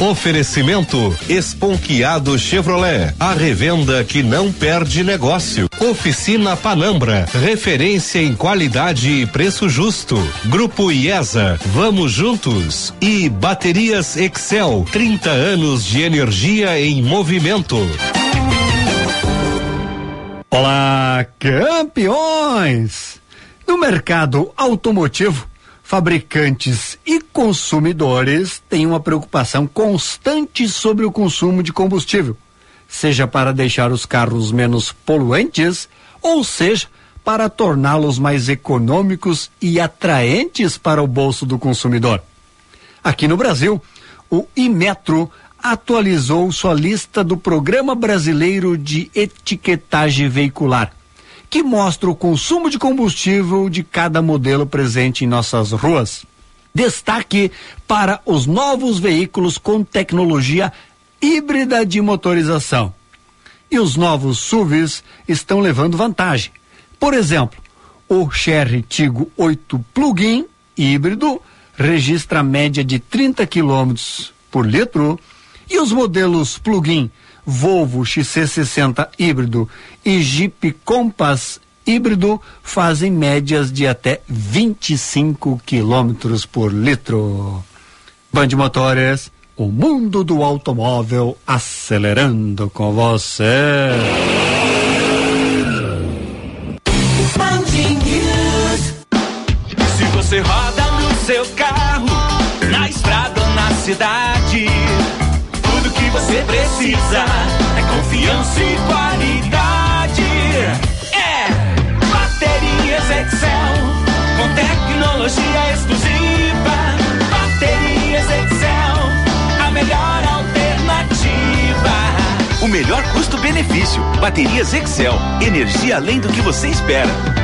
Oferecimento Esponquiado Chevrolet, a revenda que não perde negócio. Oficina Panambra, referência em qualidade e preço justo. Grupo IESA, vamos juntos. E Baterias Excel, 30 anos de energia em movimento. Olá, campeões! No mercado automotivo, fabricantes e consumidores têm uma preocupação constante sobre o consumo de combustível, seja para deixar os carros menos poluentes, ou seja, para torná-los mais econômicos e atraentes para o bolso do consumidor. Aqui no Brasil, o Imetro atualizou sua lista do Programa Brasileiro de Etiquetagem Veicular, que mostra o consumo de combustível de cada modelo presente em nossas ruas. Destaque para os novos veículos com tecnologia híbrida de motorização. E os novos SUVs estão levando vantagem. Por exemplo, o Chery Tigo 8 Plug-in híbrido registra média de 30 km por litro e os modelos plug-in Volvo XC60 híbrido e Jeep Compass híbrido fazem médias de até 25 quilômetros por litro. Band Motores, o mundo do automóvel acelerando com você. Custo-benefício. Baterias Excel. Energia além do que você espera.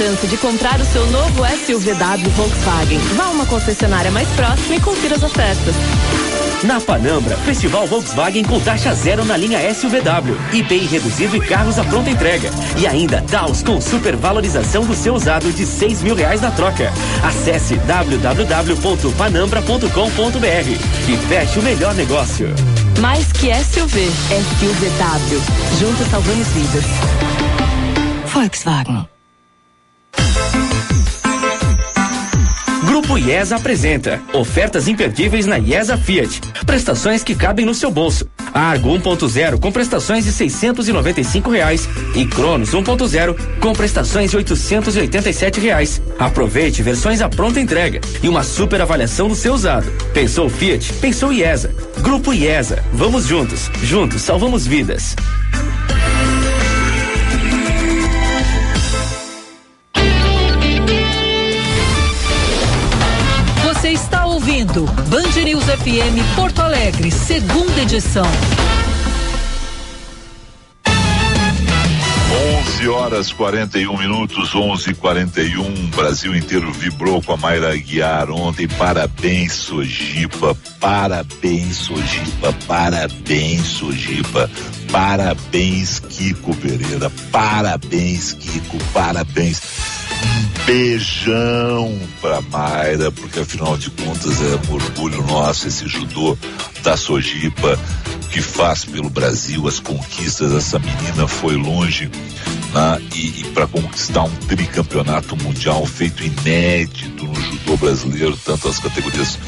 Chance de comprar o seu novo SUVW Volkswagen. Vá a uma concessionária mais próxima e confira as ofertas. Na Panambra, Festival Volkswagen com taxa zero na linha SUVW, IPI reduzido e carros à pronta entrega. E ainda Taos com supervalorização do seu usado de seis mil reais na troca. Acesse www.panambra.com.br e feche o melhor negócio. Mais que SUV, SUVW. Juntos salvamos vidas. Volkswagen. Grupo IESA apresenta ofertas imperdíveis na IESA Fiat. Prestações que cabem no seu bolso. Argo 1.0 com prestações de 695 reais e Cronos 1.0 com prestações de 887 reais. Aproveite versões à pronta entrega e uma super avaliação do seu usado. Pensou Fiat? Pensou IESA. Grupo IESA. Vamos juntos. Juntos salvamos vidas. Ouvindo Band News FM Porto Alegre, segunda edição. 11 horas 41 minutos, 11 41 Brasil inteiro vibrou com a Mayra Guiar ontem. Parabéns, Sojipa. Parabéns, Sojipa. Parabéns, Sojipa. Parabéns, Kiko Pereira. Parabéns, Kiko. Parabéns. Beijão pra Mayra, porque afinal de contas é um orgulho nosso esse judô da Sojipa que faz pelo Brasil as conquistas. Essa menina foi longe né? e, e para conquistar um tricampeonato mundial feito inédito no judô brasileiro, tanto as categorias,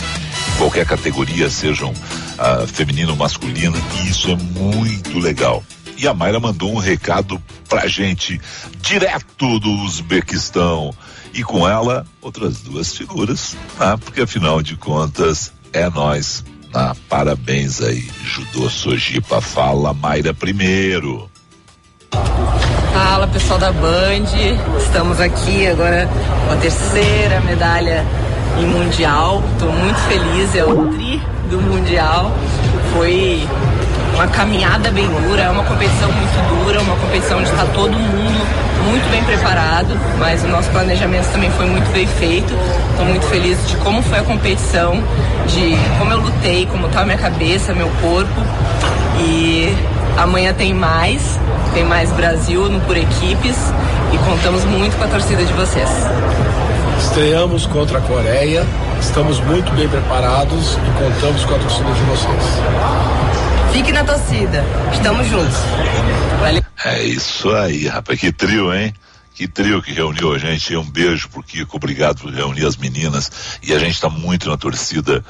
qualquer categoria, sejam ah, feminino ou masculino, e isso é muito legal. E a Mayra mandou um recado pra gente direto do Uzbequistão. E com ela, outras duas figuras, né? porque afinal de contas é nós. Ah, parabéns aí, Judô Sojipa. Fala, Mayra, primeiro. Fala pessoal da Band, estamos aqui agora com a terceira medalha em Mundial. Estou muito feliz, é o tri do Mundial. Foi uma caminhada bem dura, é uma competição muito dura, uma competição onde está todo mundo muito bem preparado, mas o nosso planejamento também foi muito bem feito. Estou muito feliz de como foi a competição, de como eu lutei, como está a minha cabeça, meu corpo. E amanhã tem mais, tem mais Brasil no Por Equipes e contamos muito com a torcida de vocês. Estreamos contra a Coreia, estamos muito bem preparados e contamos com a torcida de vocês. Fique na torcida, estamos juntos. Valeu. É isso aí, rapaz. Que trio, hein? Que trio que reuniu a gente. Um beijo pro Kiko, obrigado por reunir as meninas. E a gente está muito na torcida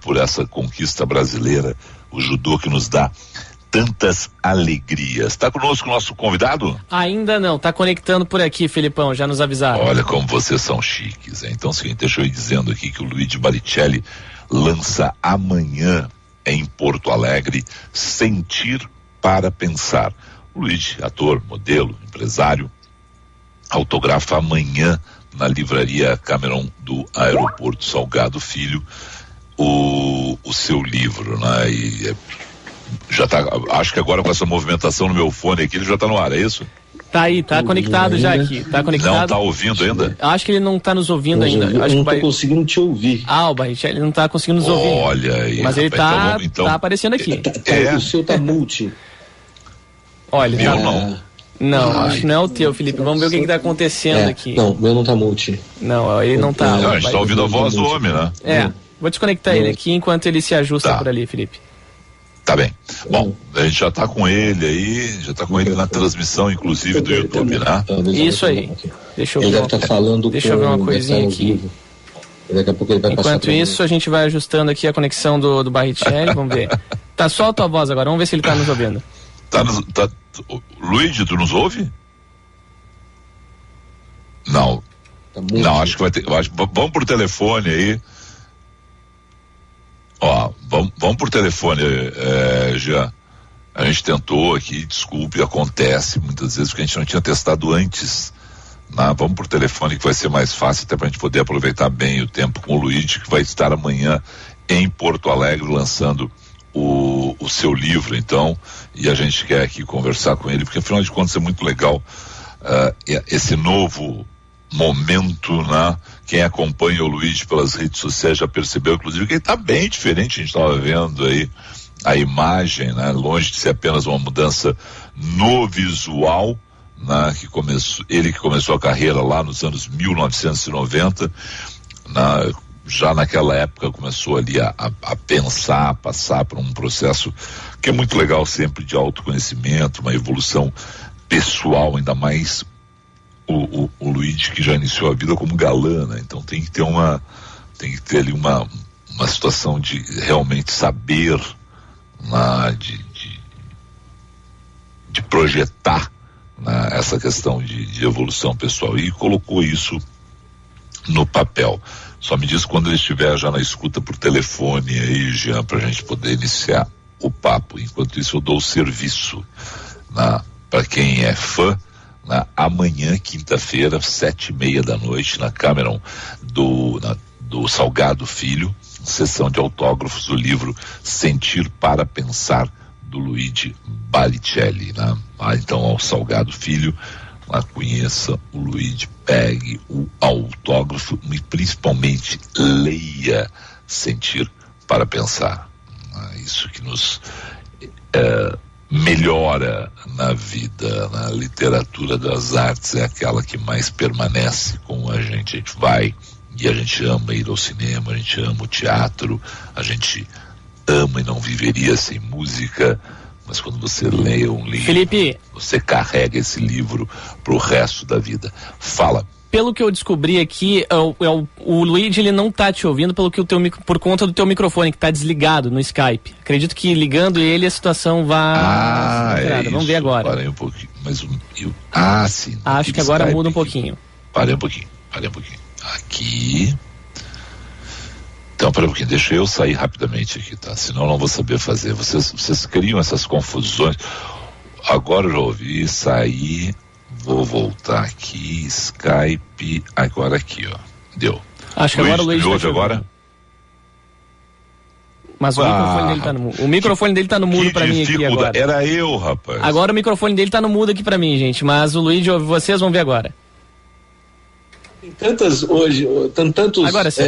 por essa conquista brasileira, o judô que nos dá tantas alegrias. Está conosco o nosso convidado? Ainda não, tá conectando por aqui, Felipão, já nos avisaram. Olha como vocês são chiques, hein? Então, seguinte, deixa eu ir dizendo aqui que o Luigi Baricelli lança amanhã em Porto Alegre Sentir para Pensar. O Luigi, ator, modelo, empresário, autografa amanhã na livraria Cameron do Aeroporto Salgado Filho o, o seu livro, né? E é, já tá, acho que agora com essa movimentação no meu fone aqui, ele já tá no ar, é isso? Tá aí, tá conectado já aqui. Tá conectado. Não tá ouvindo ainda? Acho que ele não tá nos ouvindo ainda. eu Acho não que tô vai... conseguindo te ouvir. Ah, o Barrichelli não tá conseguindo nos ouvir. Olha aí. Mas ele rapaz, tá, então, então, tá aparecendo aqui. É. O seu tá multi. Olha, Meu tá... não. Não, Ai, acho que não é o teu, Felipe. Vamos ver o que, que tá acontecendo É, aqui. Não, meu não tá multi. Não, ele não tá. Não, ó, a gente tá ouvindo a voz do homem, né? É, vou desconectar ele aqui enquanto ele se ajusta Tá. por ali, Felipe. Tá bem. Bom, a gente já tá com ele aí, já tá com ele na transmissão, inclusive, do YouTube, né? Isso aí. Deixa eu Ele ver deve uma, estar falando deixa eu ver uma coisinha aqui. Daqui a pouco ele vai passar Enquanto isso, a gente vai ajustando aqui a conexão do, do Barrichelli, vamos ver. Tá só a tua voz agora, vamos ver se ele tá nos ouvindo. Tá, tá, Luigi, tu nos ouve? Não. Não, acho que vai ter. acho- vamos por telefone aí. Ó, vamos, vamos por telefone, é, Jean. A gente tentou aqui, desculpe, acontece muitas vezes porque a gente não tinha testado antes. né? Vamos por telefone que vai ser mais fácil até para a gente poder aproveitar bem o tempo com o Luigi, que vai estar amanhã em Porto Alegre lançando o, o seu livro, então, e a gente quer aqui conversar com ele, porque afinal de contas é muito legal e- esse novo momento, né? Quem acompanha o Luigi pelas redes sociais já percebeu, inclusive, que ele está bem diferente, a gente estava vendo aí a imagem, né? Longe de ser apenas uma mudança no visual, né? Que começou, ele que começou a carreira lá nos anos 1990, na, já naquela época começou ali a, a, a pensar, a passar por um processo que é muito legal sempre de autoconhecimento, uma evolução pessoal, ainda mais o, o, o Luigi que já iniciou a vida como galã, né? Então tem que ter uma tem que ter ali uma, uma situação de realmente saber né? de, de, de projetar né? essa questão de, de evolução pessoal e colocou isso no papel. Só me diz quando ele estiver já na escuta por telefone aí, Jean, para a gente poder iniciar o papo. Enquanto isso, eu dou o serviço para quem é fã. Na, amanhã, quinta-feira, sete e meia da noite, na Cameron do, na- do Salgado Filho, sessão de autógrafos do livro Sentir para Pensar, do Luigi Balicelli. Né? Ah, então, ao Salgado Filho, lá conheça o Luigi, pegue o autógrafo e principalmente leia Sentir para Pensar. Ah, Isso que nos eh, melhora na vida, na literatura das artes, é aquela que mais permanece com a gente. A gente vai e a gente ama ir ao cinema, a gente ama o teatro, a gente ama e não viveria sem música. Mas quando você lê um livro, Felipe, você carrega esse livro pro resto da vida. Fala. pelo que eu descobri aqui, é o, é o, o Luigi ele não tá te ouvindo pelo que o teu, por conta do teu microfone que tá desligado no Skype. Acredito que ligando ele a situação vai. Ah, é. Vamos ver agora. Parei um pouquinho. Mas o, e o- ah, sim. Acho que agora Skype muda um aqui. pouquinho. Parei um pouquinho, parei um pouquinho. Aqui. Então, um pouquinho, deixa eu sair rapidamente aqui, tá? Senão eu não vou saber fazer. Vocês, vocês criam essas confusões. Agora eu já ouvi sair. Vou voltar aqui, Skype. Agora aqui, ó. Deu. Acho que agora o Luigi me tá ouve agora? Mas o Ah, microfone dele tá no mudo. O microfone dele tá no mudo pra mim aqui agora. Era eu, rapaz. Agora o microfone dele tá no mudo aqui pra mim, gente. Mas o Luigi ouve vocês, vão ver agora. Tem tantas hoje, tantos Agora sim.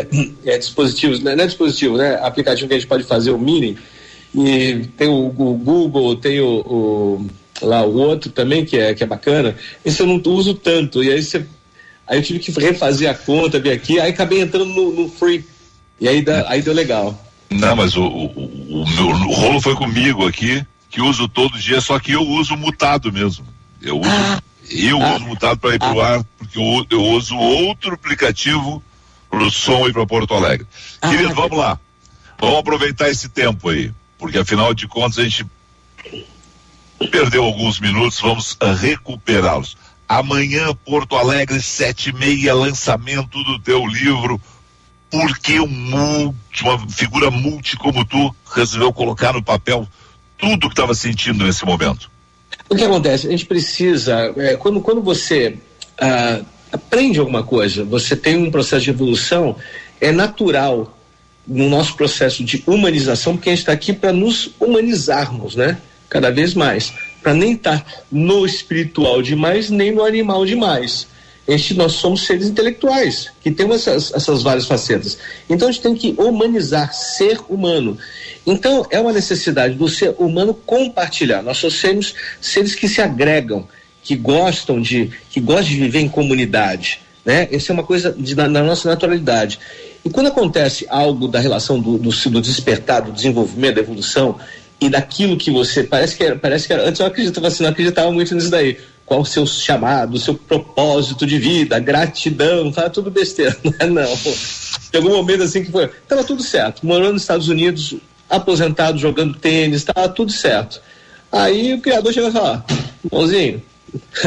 é, é, dispositivos, né? não é dispositivo, né? Aplicativo que a gente pode fazer o mini. E tem o, o Google, tem o, o- lá o outro também que é, que é bacana. Esse eu não uso tanto. E aí você. Aí eu tive que refazer a conta, vir aqui, aí acabei entrando no, no free. E aí, dá, aí deu legal. Não, mas o, o, o, o rolo foi comigo aqui, que uso todo dia, só que eu uso mutado mesmo. Eu uso, eu uso mutado para ir pro ar, porque eu, eu uso outro aplicativo pro som e para Porto Alegre. Querido, vamos lá. Vamos aproveitar esse tempo aí, porque afinal de contas a gente perdeu alguns minutos, vamos ah, recuperá-los. Amanhã, Porto Alegre, sete e meia, lançamento do teu livro. Por que um uma figura multi como tu resolveu colocar no papel tudo que estava sentindo nesse momento? O que acontece? A gente precisa, é, quando, quando você ah, aprende alguma coisa, você tem um processo de evolução, é natural no nosso processo de humanização, porque a gente está aqui para nos humanizarmos, né? Cada vez mais. Para nem estar no espiritual demais, nem no animal demais. A gente, nós somos seres intelectuais, que temos essas, essas várias facetas. Então a gente tem que humanizar, ser humano. Então é uma necessidade do ser humano compartilhar. Nós somos seres, que se agregam, que gostam de, que gostam de viver em comunidade. Né? Essa é uma coisa de, da, da nossa naturalidade. E quando acontece algo da relação do, do, do despertar, do desenvolvimento, da evolução, e daquilo que você. Parece que era, parece que era, antes eu acreditava, você não acreditava muito nisso daí. Qual o seu chamado, o seu propósito de vida, gratidão, fala tudo besteira, não é não. Chegou um momento assim que foi, tava tudo certo, morando nos Estados Unidos, aposentado, jogando tênis, tava tudo certo. Aí o criador chegou e falou, irmãozinho,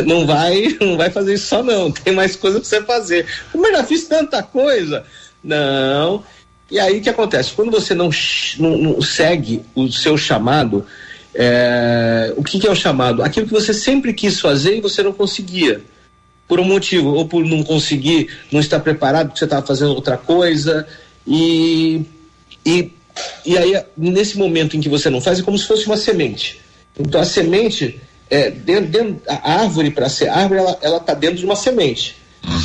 não vai, não vai fazer isso só não, tem mais coisa pra você fazer. Mas já fiz tanta coisa. Não. E aí o que acontece? Quando você não, não, não segue o seu chamado, é, o que, que é o chamado? Aquilo que você sempre quis fazer e você não conseguia por um motivo, ou por não conseguir, não estar preparado, porque você estava fazendo outra coisa, e, e, e aí, nesse momento em que você não faz, é como se fosse uma semente. Então, a semente, é, dentro, dentro a árvore, para ser árvore, ela está dentro de uma semente.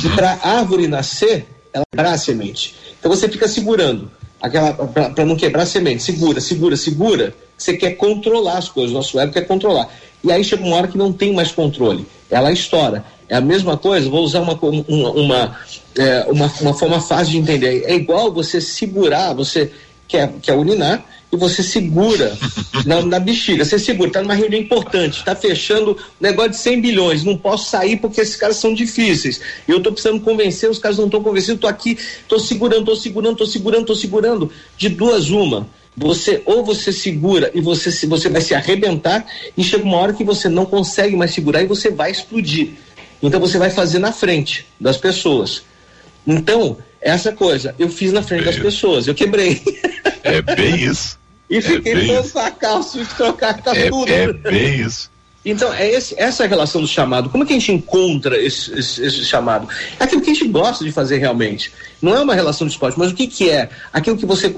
E para a árvore nascer, ela quebrar a semente. Então, você fica segurando, aquela para não quebrar a semente. Segura, segura, segura. Você quer controlar as coisas, nosso ego quer controlar. E aí chega uma hora que não tem mais controle. Ela estoura. É a mesma coisa, vou usar uma, uma, uma, é, uma, uma forma fácil de entender. É igual você segurar, você quer, quer urinar e você segura na, na bexiga, você segura, está numa reunião importante, está fechando negócio de 100 bilhões, não posso sair porque esses caras são difíceis. E eu estou precisando convencer, os caras não estão convencidos, estou aqui, estou segurando, estou segurando, estou segurando, estou segurando. De duas, uma. Você ou você segura e você, você vai se arrebentar, e chega uma hora que você não consegue mais segurar e você vai explodir. Então você vai fazer na frente das pessoas. Então, essa coisa, eu fiz na frente das pessoas, eu quebrei. É bem isso. e fiquei é todo sacalço de trocar com é, tudo. É bem isso. Então, é esse, essa é a relação do chamado. Como é que a gente encontra esse, esse, esse, chamado? É aquilo que a gente gosta de fazer realmente. Não é uma relação de esporte, mas o que, que é? Aquilo que você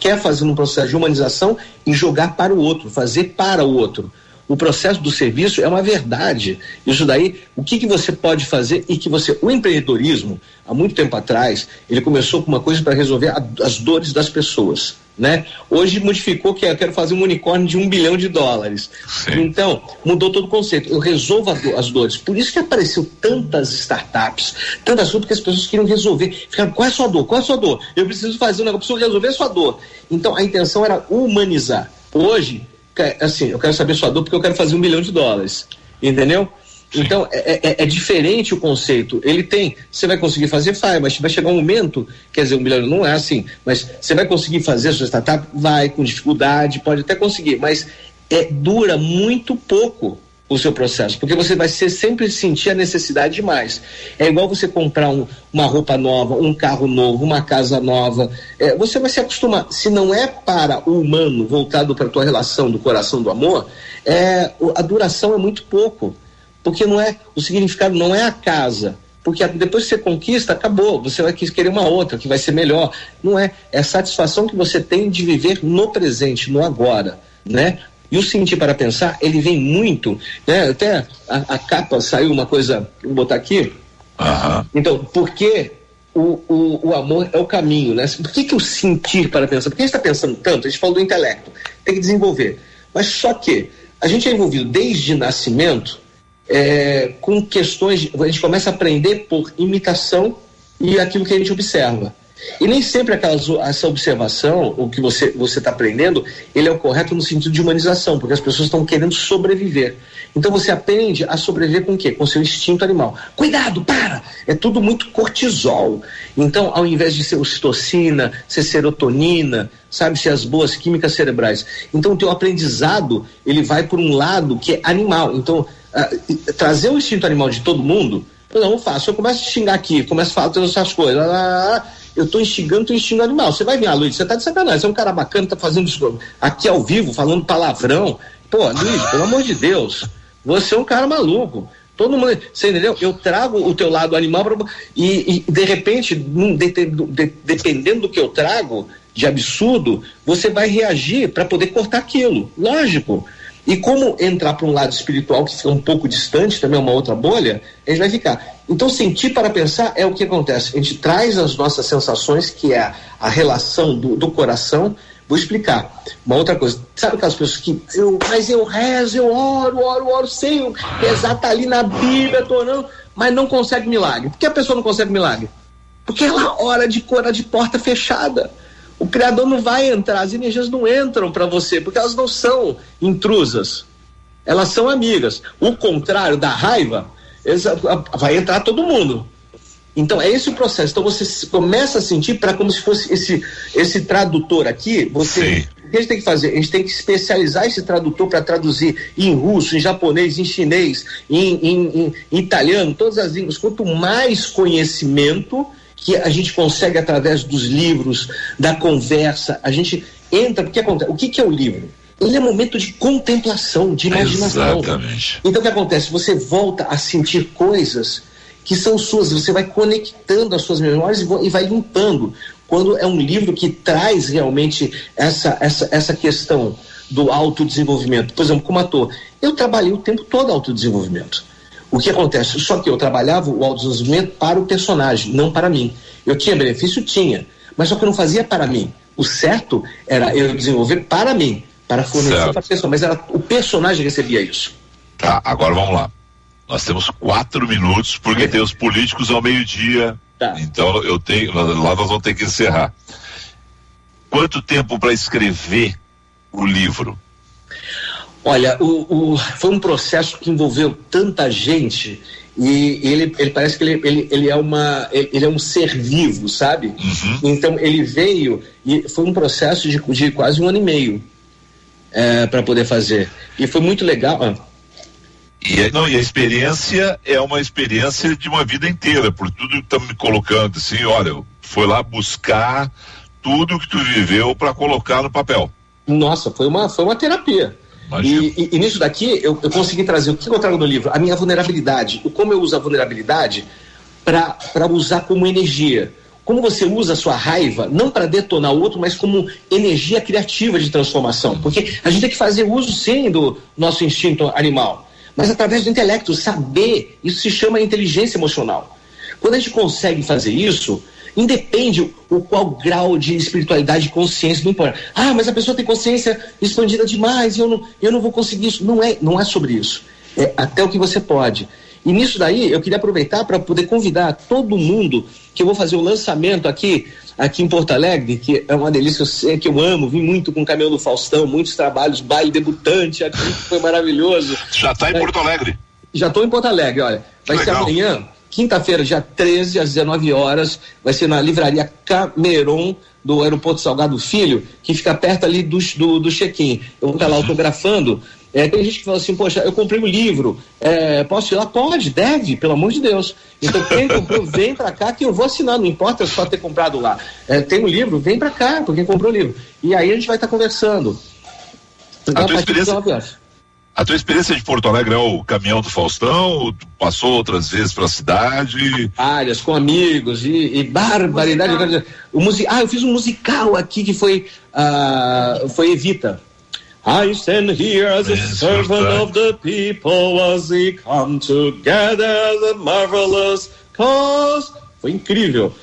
quer fazer num processo de humanização e jogar para o outro, fazer para o outro o processo do serviço é uma verdade. Isso daí, o que, que você pode fazer e que você. O empreendedorismo, há muito tempo atrás, ele começou com uma coisa para resolver a, as dores das pessoas. Né? Hoje modificou que eu quero fazer um unicórnio de um bilhão de dólares. Sim. Então, mudou todo o conceito. Eu resolvo do, as dores. Por isso que apareceu tantas startups, tantas coisas que as pessoas queriam resolver. Ficaram, qual é a sua dor? Qual é a sua dor? Eu preciso fazer um negócio, preciso resolver a sua dor. Então, a intenção era humanizar. Hoje, assim, eu quero saber sua dor porque eu quero fazer um milhão de dólares. Entendeu? Então, é, é, é, diferente o conceito. Ele tem, você vai conseguir fazer, vai, mas vai chegar um momento, quer dizer, um milhão não é assim, mas você vai conseguir fazer a sua startup? Vai, com dificuldade, pode até conseguir, mas é, dura muito pouco o seu processo, porque você vai ser, sempre sentir a necessidade de mais. É igual você comprar um, uma roupa nova, um carro novo, uma casa nova. É, você vai se acostumar. Se não é para o humano, voltado para a tua relação do coração do amor, é, a duração é muito pouco. Porque não é, o significado não é a casa. Porque depois que você conquista, acabou. Você vai querer uma outra que vai ser melhor. Não é. É a satisfação que você tem de viver no presente, no agora. Né? E o sentir para pensar, ele vem muito, né? Até a, a capa saiu uma coisa, vou botar aqui. Uhum. Então, por que o, o, o, amor é o caminho, né? Por que, que o sentir para pensar? Porque a gente está pensando tanto, a gente falou do intelecto, tem que desenvolver. Mas só que a gente é envolvido desde nascimento é, com questões, a gente começa a aprender por imitação e aquilo que a gente observa. E nem sempre aquela, essa observação, o que você está aprendendo, ele é o correto no sentido de humanização, porque as pessoas estão querendo sobreviver. Então você aprende a sobreviver com o quê? Com seu instinto animal. Cuidado, para! É tudo muito cortisol. Então, ao invés de ser ocitocina, ser serotonina, sabe, ser as boas químicas cerebrais. Então, o teu aprendizado, ele vai por um lado que é animal. Então, uh, trazer o instinto animal de todo mundo, eu não faço. Eu começo a xingar aqui, começo a falar todas essas coisas. Ah, eu estou instigando o teu instinto animal. Você vai vir, ah, Luiz, você está de sacanagem, você é um cara bacana, tá fazendo isso aqui ao vivo, falando palavrão. Pô, Luiz, pelo amor de Deus, você é um cara maluco. Todo mundo, você entendeu? Eu trago o teu lado animal pra, e, e, de repente, de, de, de, dependendo do que eu trago de absurdo, você vai reagir para poder cortar aquilo. Lógico. E como entrar para um lado espiritual que fica um pouco distante, também é uma outra bolha, a gente vai ficar. Então, sentir para pensar é o que acontece. A gente traz as nossas sensações, que é a, relação do, do, coração. Vou explicar. Uma outra coisa. Sabe aquelas pessoas que. Eu, mas eu rezo, eu oro, oro, oro, sei rezar tá ali na Bíblia, tô orando, mas não consegue milagre. Por que a pessoa não consegue milagre? Porque ela ora de cor de porta fechada. O Criador não vai entrar, as energias não entram para você, porque elas não são intrusas. Elas são amigas. O contrário da raiva, vai entrar todo mundo. Então é esse o processo. Então você começa a sentir para como se fosse esse esse tradutor aqui. Você o que a gente tem que fazer? A gente tem que especializar esse tradutor para traduzir em russo, em japonês, em chinês, em, em- em- em italiano, todas as línguas. Quanto mais conhecimento que a gente consegue através dos livros, da conversa, a gente entra. Porque acontece? O que, que é o livro? Ele é um momento de contemplação, de imaginação. Exatamente. Então o que acontece? Você volta a sentir coisas que são suas, você vai conectando as suas memórias e e vai limpando. Quando é um livro que traz realmente essa, essa, essa questão do autodesenvolvimento. Por exemplo, como ator, eu trabalhei o tempo todo autodesenvolvimento. O que acontece? Só que eu trabalhava o autodesenvolvimento para o personagem, não para mim. Eu tinha benefício? Tinha. Mas só que eu não fazia para mim. O certo era eu desenvolver para mim, para fornecer para a pessoa. Mas era o personagem que recebia isso. Tá, agora vamos lá. Nós temos quatro minutos, porque tem os políticos ao meio-dia. Então eu tenho. Lá nós vamos ter que encerrar. Quanto tempo para escrever o livro? Olha, o, o- foi um processo que envolveu tanta gente e ele, ele parece que ele, ele, ele é uma ele é um ser vivo, sabe? Então ele veio e foi um processo de, de quase um ano e meio para poder fazer e foi muito legal. Ah, E, a- não, e a experiência é uma experiência de uma vida inteira, por tudo que estamos me colocando assim, olha, foi lá buscar tudo que tu viveu para colocar no papel. Nossa, foi uma foi uma terapia. E, e- e nisso daqui eu, eu consegui trazer o que eu trago no livro, a minha vulnerabilidade, o como eu uso a vulnerabilidade para usar como energia. Como você usa a sua raiva, não para detonar o outro, mas como energia criativa de transformação. Porque a gente tem que fazer uso, sim, do nosso instinto animal, mas através do intelecto, saber, isso se chama inteligência emocional. Quando a gente consegue fazer isso, independe o qual grau de espiritualidade e consciência, não importa. Ah, mas a pessoa tem consciência expandida demais e eu não, eu não vou conseguir isso. Não é, não é sobre isso. É até o que você pode. E nisso daí, eu queria aproveitar para poder convidar todo mundo que eu vou fazer o lançamento aqui, aqui em Porto Alegre, que é uma delícia, eu sei que eu amo, vim muito com o Caminhão do Faustão, muitos trabalhos, baile debutante aqui, que foi maravilhoso. Já está em Porto Alegre. Já estou em Porto Alegre, olha. Vai ser Legal. amanhã, quinta-feira, dia 13, às 19 horas. Vai ser na livraria Cameron, do Aeroporto Salgado Filho, que fica perto ali do, do, do check-in. Eu vou estar lá autografando. É, tem gente que fala assim, poxa, eu comprei o livro, é, posso ir lá? Pode, deve, pelo amor de Deus. Então quem comprou, vem pra cá que eu vou assinar, não importa só ter comprado lá. É, tem o livro, vem pra cá, porque comprou o livro. E aí a gente vai estar conversando. Então, A tua experiência- 19 horas. A tua experiência de Porto Alegre é o caminhão do Faustão? Passou outras vezes para a cidade? áreas com amigos e, e barbaridade. dizer, O musi ah, eu fiz um musical aqui que foi ah, foi Evita. I stand here as a servant of the people as we come together as a marvelous cause. Foi incrível.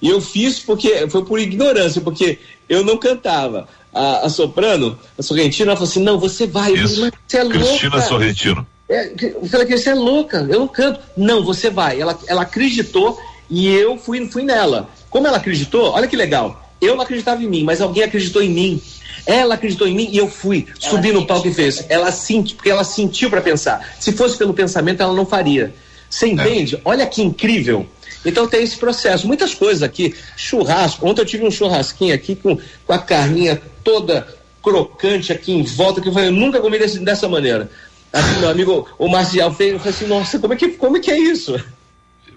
E eu fiz porque foi por ignorância, porque eu não cantava. A, a soprano, a Sorrentina, ela falou assim: não, você vai. Eu falei, mas você é Cristina louca. Sorrentino. É, eu falei que você é louca, eu não canto. Não, você vai. Ela, ela acreditou e eu fui, fui nela. Como ela acreditou, olha que legal. Eu não acreditava em mim, mas alguém acreditou em mim. Ela acreditou em mim e eu fui. Subi no palco e fez. Ela sentiu, porque ela sentiu para pensar. Se fosse pelo pensamento, ela não faria. Você entende? Olha que incrível. Então tem esse processo. Muitas coisas aqui. Churrasco. Ontem eu tive um churrasquinho aqui com, com a carninha toda crocante aqui em volta, que eu falei, eu nunca comi desse- dessa maneira. Meu amigo, o Marcial fez, assim, nossa, como é que, como é, que é isso?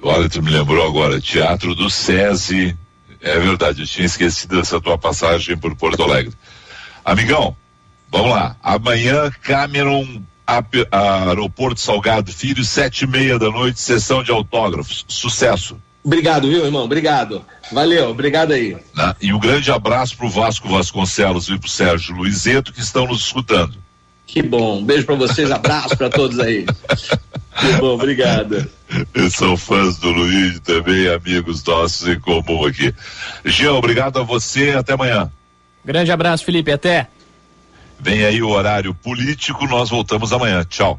Olha, tu me lembrou agora, Teatro do SESI. É verdade, eu tinha esquecido dessa tua passagem por Porto Alegre. Amigão, vamos lá. Amanhã, Cameron, Ap- Aeroporto Salgado Filho, sete e meia da noite, sessão de autógrafos. Sucesso. Obrigado, viu, irmão? Obrigado. Valeu, obrigado aí. né? E um grande abraço pro Vasco Vasconcelos e pro Sérgio Luizeto que estão nos escutando. Que bom. Um beijo pra vocês, abraço pra todos aí. Que bom, obrigado. Eles são fãs do Luiz também, amigos nossos em comum aqui. Jean, obrigado a você até amanhã. Grande abraço, Felipe. Até. Vem aí o horário político, nós voltamos amanhã. Tchau.